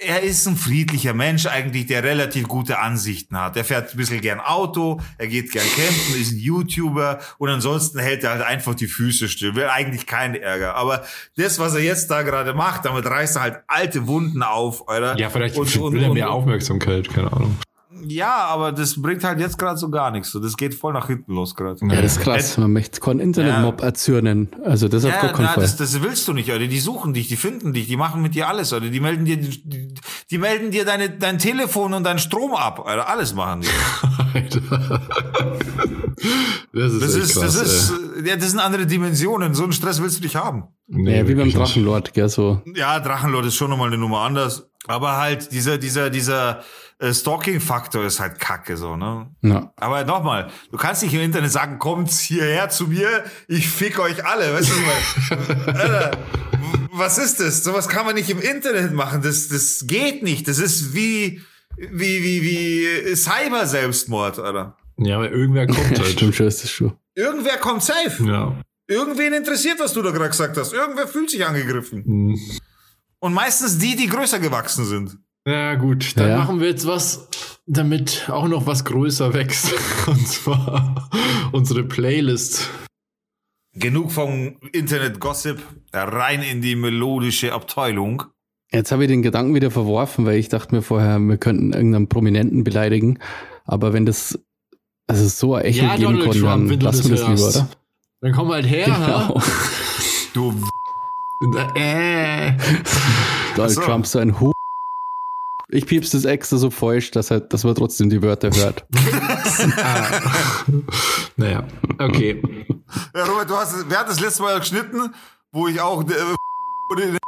er ist ein friedlicher Mensch eigentlich, der relativ gute Ansichten hat. Er fährt ein bisschen gern Auto, er geht gern campen, ist ein YouTuber und ansonsten hält er halt einfach die Füße still. Will eigentlich keinen Ärger. Aber das, was er jetzt da gerade macht, damit reißt er halt alte Wunden auf, oder? Ja, vielleicht Und- will und- er und- mehr Aufmerksamkeit, keine Ahnung. Ja, aber das bringt halt jetzt gerade so gar nichts. So, das geht voll nach hinten los gerade. Ja, das ist krass. Man möchte keinen Internetmob erzürnen. Also das auf Ja, gar keinen na, Fall. das, das willst du nicht, oder? Die suchen dich, die finden dich, die machen mit dir alles, oder? Die melden dir, die, die melden dir deine, dein Telefon und deinen Strom ab, oder? Alles machen die. Alter. Das ist, Das ist, krass, das ist, ja, das sind andere Dimensionen. So einen Stress willst du nicht haben. Nee, ja, wie beim. Drachenlord, gell, so. Ja, Drachenlord ist schon nochmal eine Nummer anders. Aber halt, dieser, dieser, dieser Stalking-Faktor ist halt kacke, so, ne? Ja. Aber nochmal, du kannst nicht im Internet sagen, kommt hierher zu mir, ich fick euch alle. Weißt du? Alter, was ist das? Sowas kann man nicht im Internet machen. Das, das geht nicht. Das ist wie, wie, wie, wie Cyber-Selbstmord, Alter. Ja, aber irgendwer kommt halt. stimmt schon, ist das schon. Irgendwer kommt safe. Ja. Irgendwen interessiert, was du da gerade gesagt hast. Irgendwer fühlt sich angegriffen. Hm. Und meistens die, die größer gewachsen sind. Ja, gut. Dann Ja. machen wir jetzt was, damit auch noch was größer wächst. Und zwar unsere Playlist. Genug vom Internet-Gossip, rein in die melodische Abteilung. Jetzt habe ich den Gedanken wieder verworfen, weil ich dachte mir vorher, wir könnten irgendeinen Prominenten beleidigen. Aber wenn das also so ein Echo geben Donald kann, Trump, dann lassen wir das lieber, oder? Dann komm halt her, Genau. Du? Äh. Donald so. Trump so ein Hu. Ich piepst das extra so falsch, dass, er, dass man trotzdem die Wörter hört. Naja, okay. Ja, Robert, du hast, wer hat das letzte Mal geschnitten, wo ich auch, äh,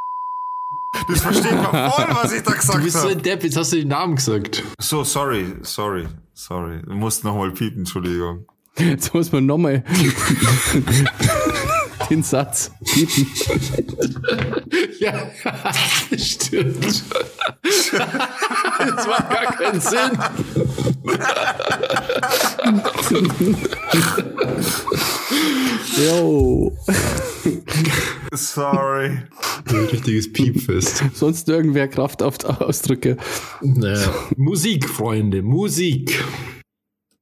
das versteht man voll, was ich da Du gesagt bist so ein habe. Depp, jetzt hast du den Namen gesagt. So, sorry, sorry, sorry. Du musst nochmal piepen, Entschuldigung. Jetzt muss man nochmal den Satz piepen. Ja, stimmt. Das macht gar keinen Sinn. Jo. Sorry. Ein richtiges Piepfest. Sonst irgendwer Kraftausdrücke. Naja. Musik, Freunde, Musik.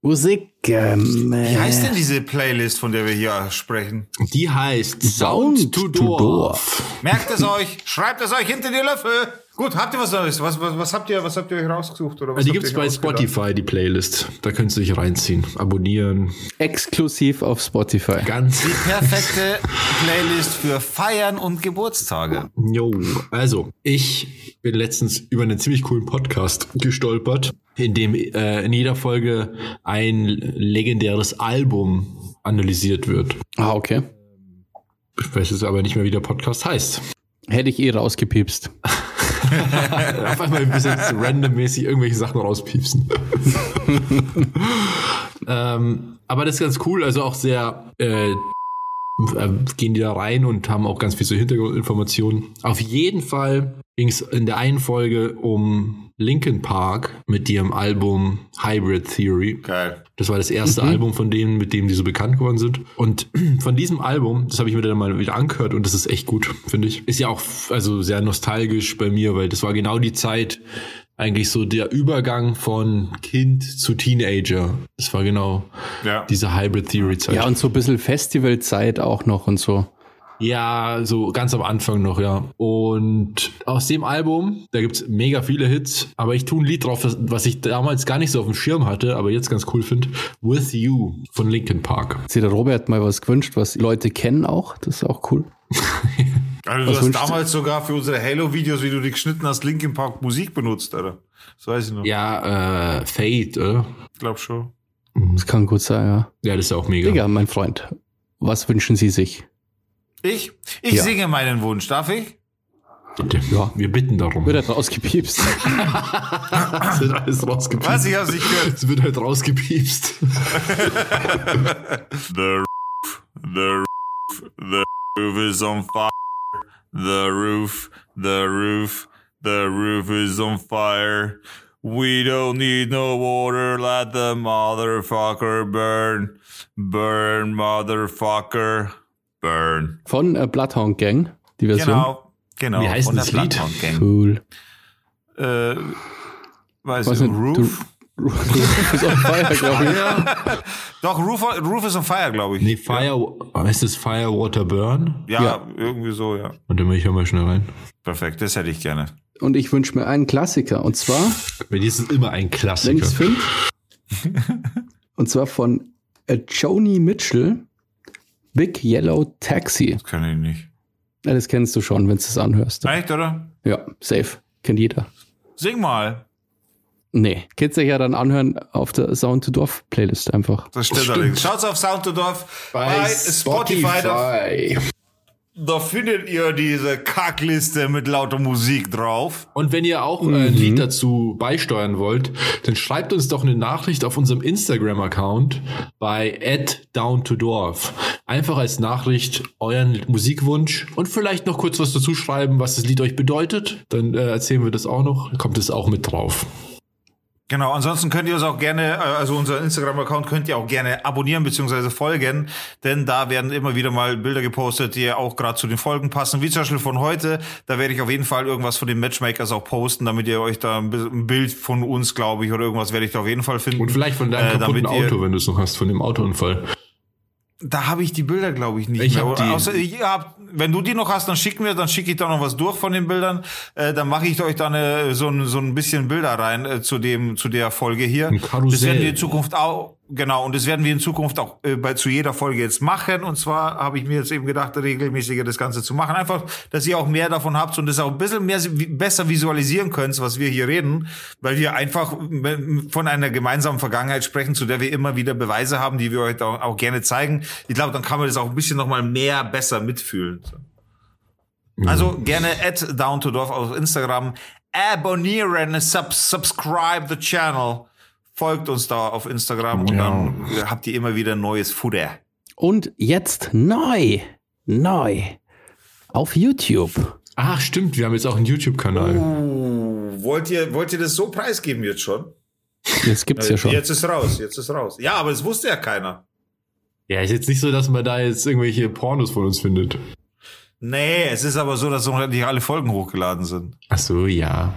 Musik. Ähm, Wie heißt denn diese Playlist, von der wir hier sprechen? Die heißt Sound Sound to to Dorf. Merkt es euch, schreibt es euch hinter die Löffel. Gut, habt ihr was Neues? Was, was, was habt ihr, was habt ihr euch rausgesucht? Oder was Die gibt's ihr bei? Spotify, die Playlist. Da könnt ihr euch reinziehen. Abonnieren. Exklusiv auf Spotify. Ganz Die perfekte Playlist für Feiern und Geburtstage. Jo, also ich bin letztens über einen ziemlich coolen Podcast gestolpert, in dem äh, in jeder Folge ein legendäres Album analysiert wird. Ah, okay. Ich weiß jetzt aber nicht mehr, wie der Podcast heißt. Hätte ich eh rausgepiepst. Auf einmal ein bisschen randommäßig irgendwelche Sachen rauspiepsen. ähm, aber das ist ganz cool, also auch sehr äh, äh, gehen die da rein und haben auch ganz viel so Hintergrundinformationen. Auf jeden Fall ging es in der einen Folge um Linkin Park mit ihrem Album Hybrid Theory. Geil. Das war das erste Album von denen, mit dem die so bekannt geworden sind. Und von diesem Album, das habe ich mir dann mal wieder angehört und das ist echt gut, finde ich. Ist ja auch also sehr nostalgisch bei mir, weil das war genau die Zeit, eigentlich so der Übergang von Kind zu Teenager. Das war genau Ja. diese Hybrid Theory Zeit. Ja, und so ein bisschen Festivalzeit auch noch und so. Ja, so ganz am Anfang noch, ja. Und aus dem Album, da gibt's mega viele Hits, aber ich tue ein Lied drauf, was, ich damals gar nicht so auf dem Schirm hatte, aber jetzt ganz cool finde. With You von Linkin Park. Hat sich der Robert mal was gewünscht, was die Leute kennen auch. Das ist auch cool. Also du Was hast wünschst du? damals sogar für unsere Halo-Videos, wie du die geschnitten hast, Linkin Park Musik benutzt, oder? Das weiß ich noch. Ja, äh, Fate, oder? Ich glaube schon. Das kann gut sein, ja. Ja, das ist auch mega. Digga, mein Freund. Was wünschen Sie sich? Ich? Ich Ja. singe meinen Wunsch, darf ich? Bitte. Ja. Wir bitten darum. Wird er rausgepiepst? Es wird alles rausgepiepst. Was? Ich hab's nicht gehört. Es wird halt rausgepiepst. The roof, the roof, the roof is on fire. The roof, the roof, the roof is on fire. We don't need no water, let the motherfucker burn. Burn, motherfucker, burn. Von äh, Bloodhound Gang, die Version. Genau, genau. Wie heißt von das Lied? Bloodhound Gang. Cool. äh, weiß Was ich, nicht, Roof? du- Roof ist on fire, glaube ich. Doch, Roof, Roof is on Fire, glaube ich. Nee, Fire, heißt es Fire, Water, Burn? Ja, Ja. irgendwie so, ja. Und dann ich mal schnell rein. Perfekt, das hätte ich gerne. Und ich wünsche mir einen Klassiker. Und zwar, Bei dir ist es immer ein wenn Klassiker. ich es finde, und zwar von äh, Joni Mitchell, Big Yellow Taxi. Das kann ich nicht. Ja, das kennst du schon, wenn du es anhörst. Echt, oder? Ja, safe. Kennt jeder. Sing mal. Nee, könnt ihr ja dann anhören auf der Sound to Dorf Playlist einfach. Das stimmt, stimmt. allerdings. Schaut's auf Sound to Dorf bei, Spotify. Da, da findet ihr diese Kackliste mit lauter Musik drauf. Und wenn ihr auch äh, ein Lied dazu beisteuern wollt, dann schreibt uns doch eine Nachricht auf unserem Instagram-Account bei @down2dorf. Einfach als Nachricht euren Musikwunsch und vielleicht noch kurz was dazu schreiben, was das Lied euch bedeutet. Dann äh, erzählen wir das auch noch. Kommt es auch mit drauf. Genau, ansonsten könnt ihr uns auch gerne, äh, also unser Instagram-Account könnt ihr auch gerne abonnieren bzw. folgen, denn da werden immer wieder mal Bilder gepostet, die auch gerade zu den Folgen passen, wie zum Beispiel von heute. Da werde ich auf jeden Fall irgendwas von den Matchmakers auch posten, damit ihr euch da ein bi- ein Bild von uns, glaube ich, oder irgendwas werde ich da auf jeden Fall finden. Und vielleicht von deinem Äh, kaputten Auto, wenn du es noch hast, von dem Autounfall. Da habe ich die Bilder, glaube ich, nicht Ich mehr. hab die. Außer, ihr habt, wenn du die noch hast, dann schick mir, dann schicke ich da noch was durch von den Bildern. Äh, dann mache ich euch da eine, so, ein, so ein bisschen Bilder rein äh, zu dem zu der Folge hier. Ein Karussell. Das werden wir in Zukunft auch genau und das werden wir in Zukunft auch äh, bei zu jeder Folge jetzt machen. Und zwar habe ich mir jetzt eben gedacht, regelmäßiger das Ganze zu machen, einfach, dass ihr auch mehr davon habt und das auch ein bisschen mehr besser visualisieren könnt, was wir hier reden, weil wir einfach von einer gemeinsamen Vergangenheit sprechen, zu der wir immer wieder Beweise haben, die wir euch auch, auch gerne zeigen. Ich glaube, dann kann man das auch ein bisschen noch mal mehr besser mitfühlen. Also gerne at down to dorf auf Instagram abonnieren, sub subscribe the channel. Folgt uns da auf Instagram und Ja. dann habt ihr immer wieder neues Futter. Und jetzt neu, neu auf YouTube. Ach, stimmt, wir haben jetzt auch einen YouTube-Kanal. Oh, wollt ihr, wollt ihr das so preisgeben jetzt schon? Das gibt's ja schon. Jetzt ist raus, jetzt ist raus. Ja, aber es wusste ja keiner. Ja, ist jetzt nicht so, dass man da jetzt irgendwelche Pornos von uns findet. Nee, es ist aber so, dass noch nicht alle Folgen hochgeladen sind. Ach so, ja.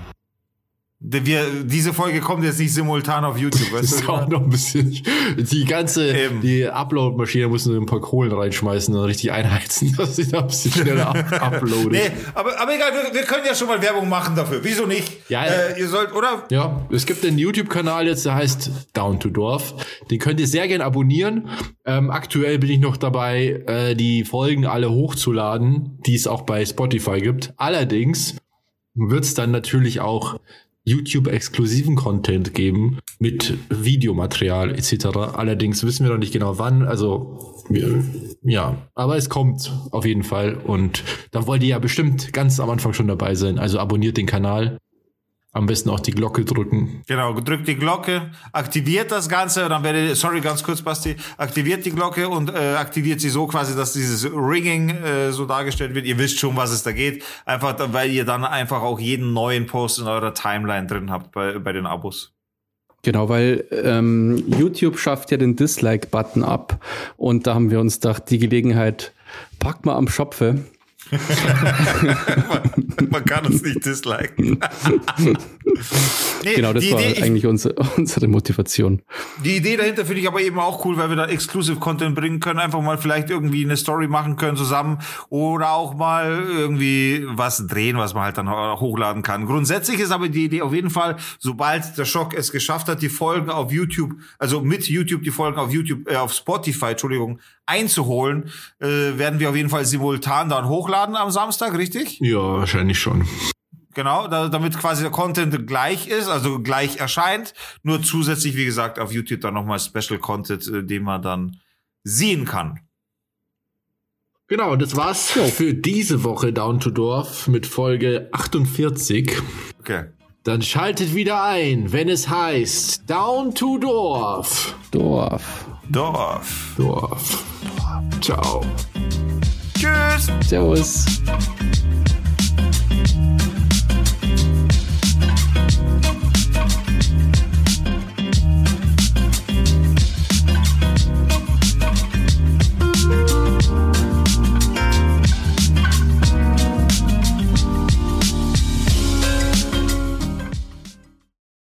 Wir, diese Folge kommt jetzt nicht simultan auf YouTube, Das weißt ist du? auch noch ein bisschen. Die ganze, Eben. die Upload-Maschine muss nur ein paar Kohlen reinschmeißen und richtig einheizen, dass sie da ein bisschen schneller up uploadet. Nee, aber, aber egal, wir, wir können ja schon mal Werbung machen dafür. Wieso nicht? Ja, äh, ihr sollt, oder? Ja, es gibt einen YouTube-Kanal jetzt, der heißt Down to Dorf. Den könnt ihr sehr gern abonnieren. Ähm, aktuell bin ich noch dabei, äh, die Folgen alle hochzuladen, die es auch bei Spotify gibt. Allerdings wird es dann natürlich auch YouTube-exklusiven Content geben mit Videomaterial etc. Allerdings wissen wir noch nicht genau wann. Also ja, aber es kommt auf jeden Fall und da wollt ihr ja bestimmt ganz am Anfang schon dabei sein. Also abonniert den Kanal. Am besten auch die Glocke drücken. Genau, drückt die Glocke, aktiviert das Ganze, dann werdet sorry, ganz kurz, Basti, aktiviert die Glocke und äh, aktiviert sie so quasi, dass dieses Ringing äh, so dargestellt wird. Ihr wisst schon, was es da geht. Einfach, weil ihr dann einfach auch jeden neuen Post in eurer Timeline drin habt bei, bei den Abos. Genau, weil ähm, YouTube schafft ja den Dislike-Button ab und da haben wir uns gedacht, die Gelegenheit packt mal am Schopfe. Man kann uns nicht disliken. nee, Genau, das war Idee, ich, eigentlich unsere, unsere Motivation. Die Idee dahinter finde ich aber eben auch cool, weil wir da Exclusive Content bringen können, einfach mal vielleicht irgendwie eine Story machen können zusammen oder auch mal irgendwie was drehen, was man halt dann hochladen kann. Grundsätzlich ist aber die Idee auf jeden Fall, sobald der Schock es geschafft hat, die Folgen auf YouTube, also mit YouTube die Folgen auf YouTube, äh, auf Spotify, Entschuldigung, einzuholen, äh, werden wir auf jeden Fall simultan dann hochladen am Samstag, richtig? Ja, wahrscheinlich schon. Genau, da, damit quasi der Content gleich ist, also gleich erscheint. Nur zusätzlich, wie gesagt, auf YouTube dann nochmal Special Content, äh, den man dann sehen kann. Genau, das war's für diese Woche Down to Dorf mit Folge 48. Okay. Dann schaltet wieder ein, wenn es heißt Down to Dorf. Dorf. Dorf. Dorf. Ciao. Tschüss. Servus.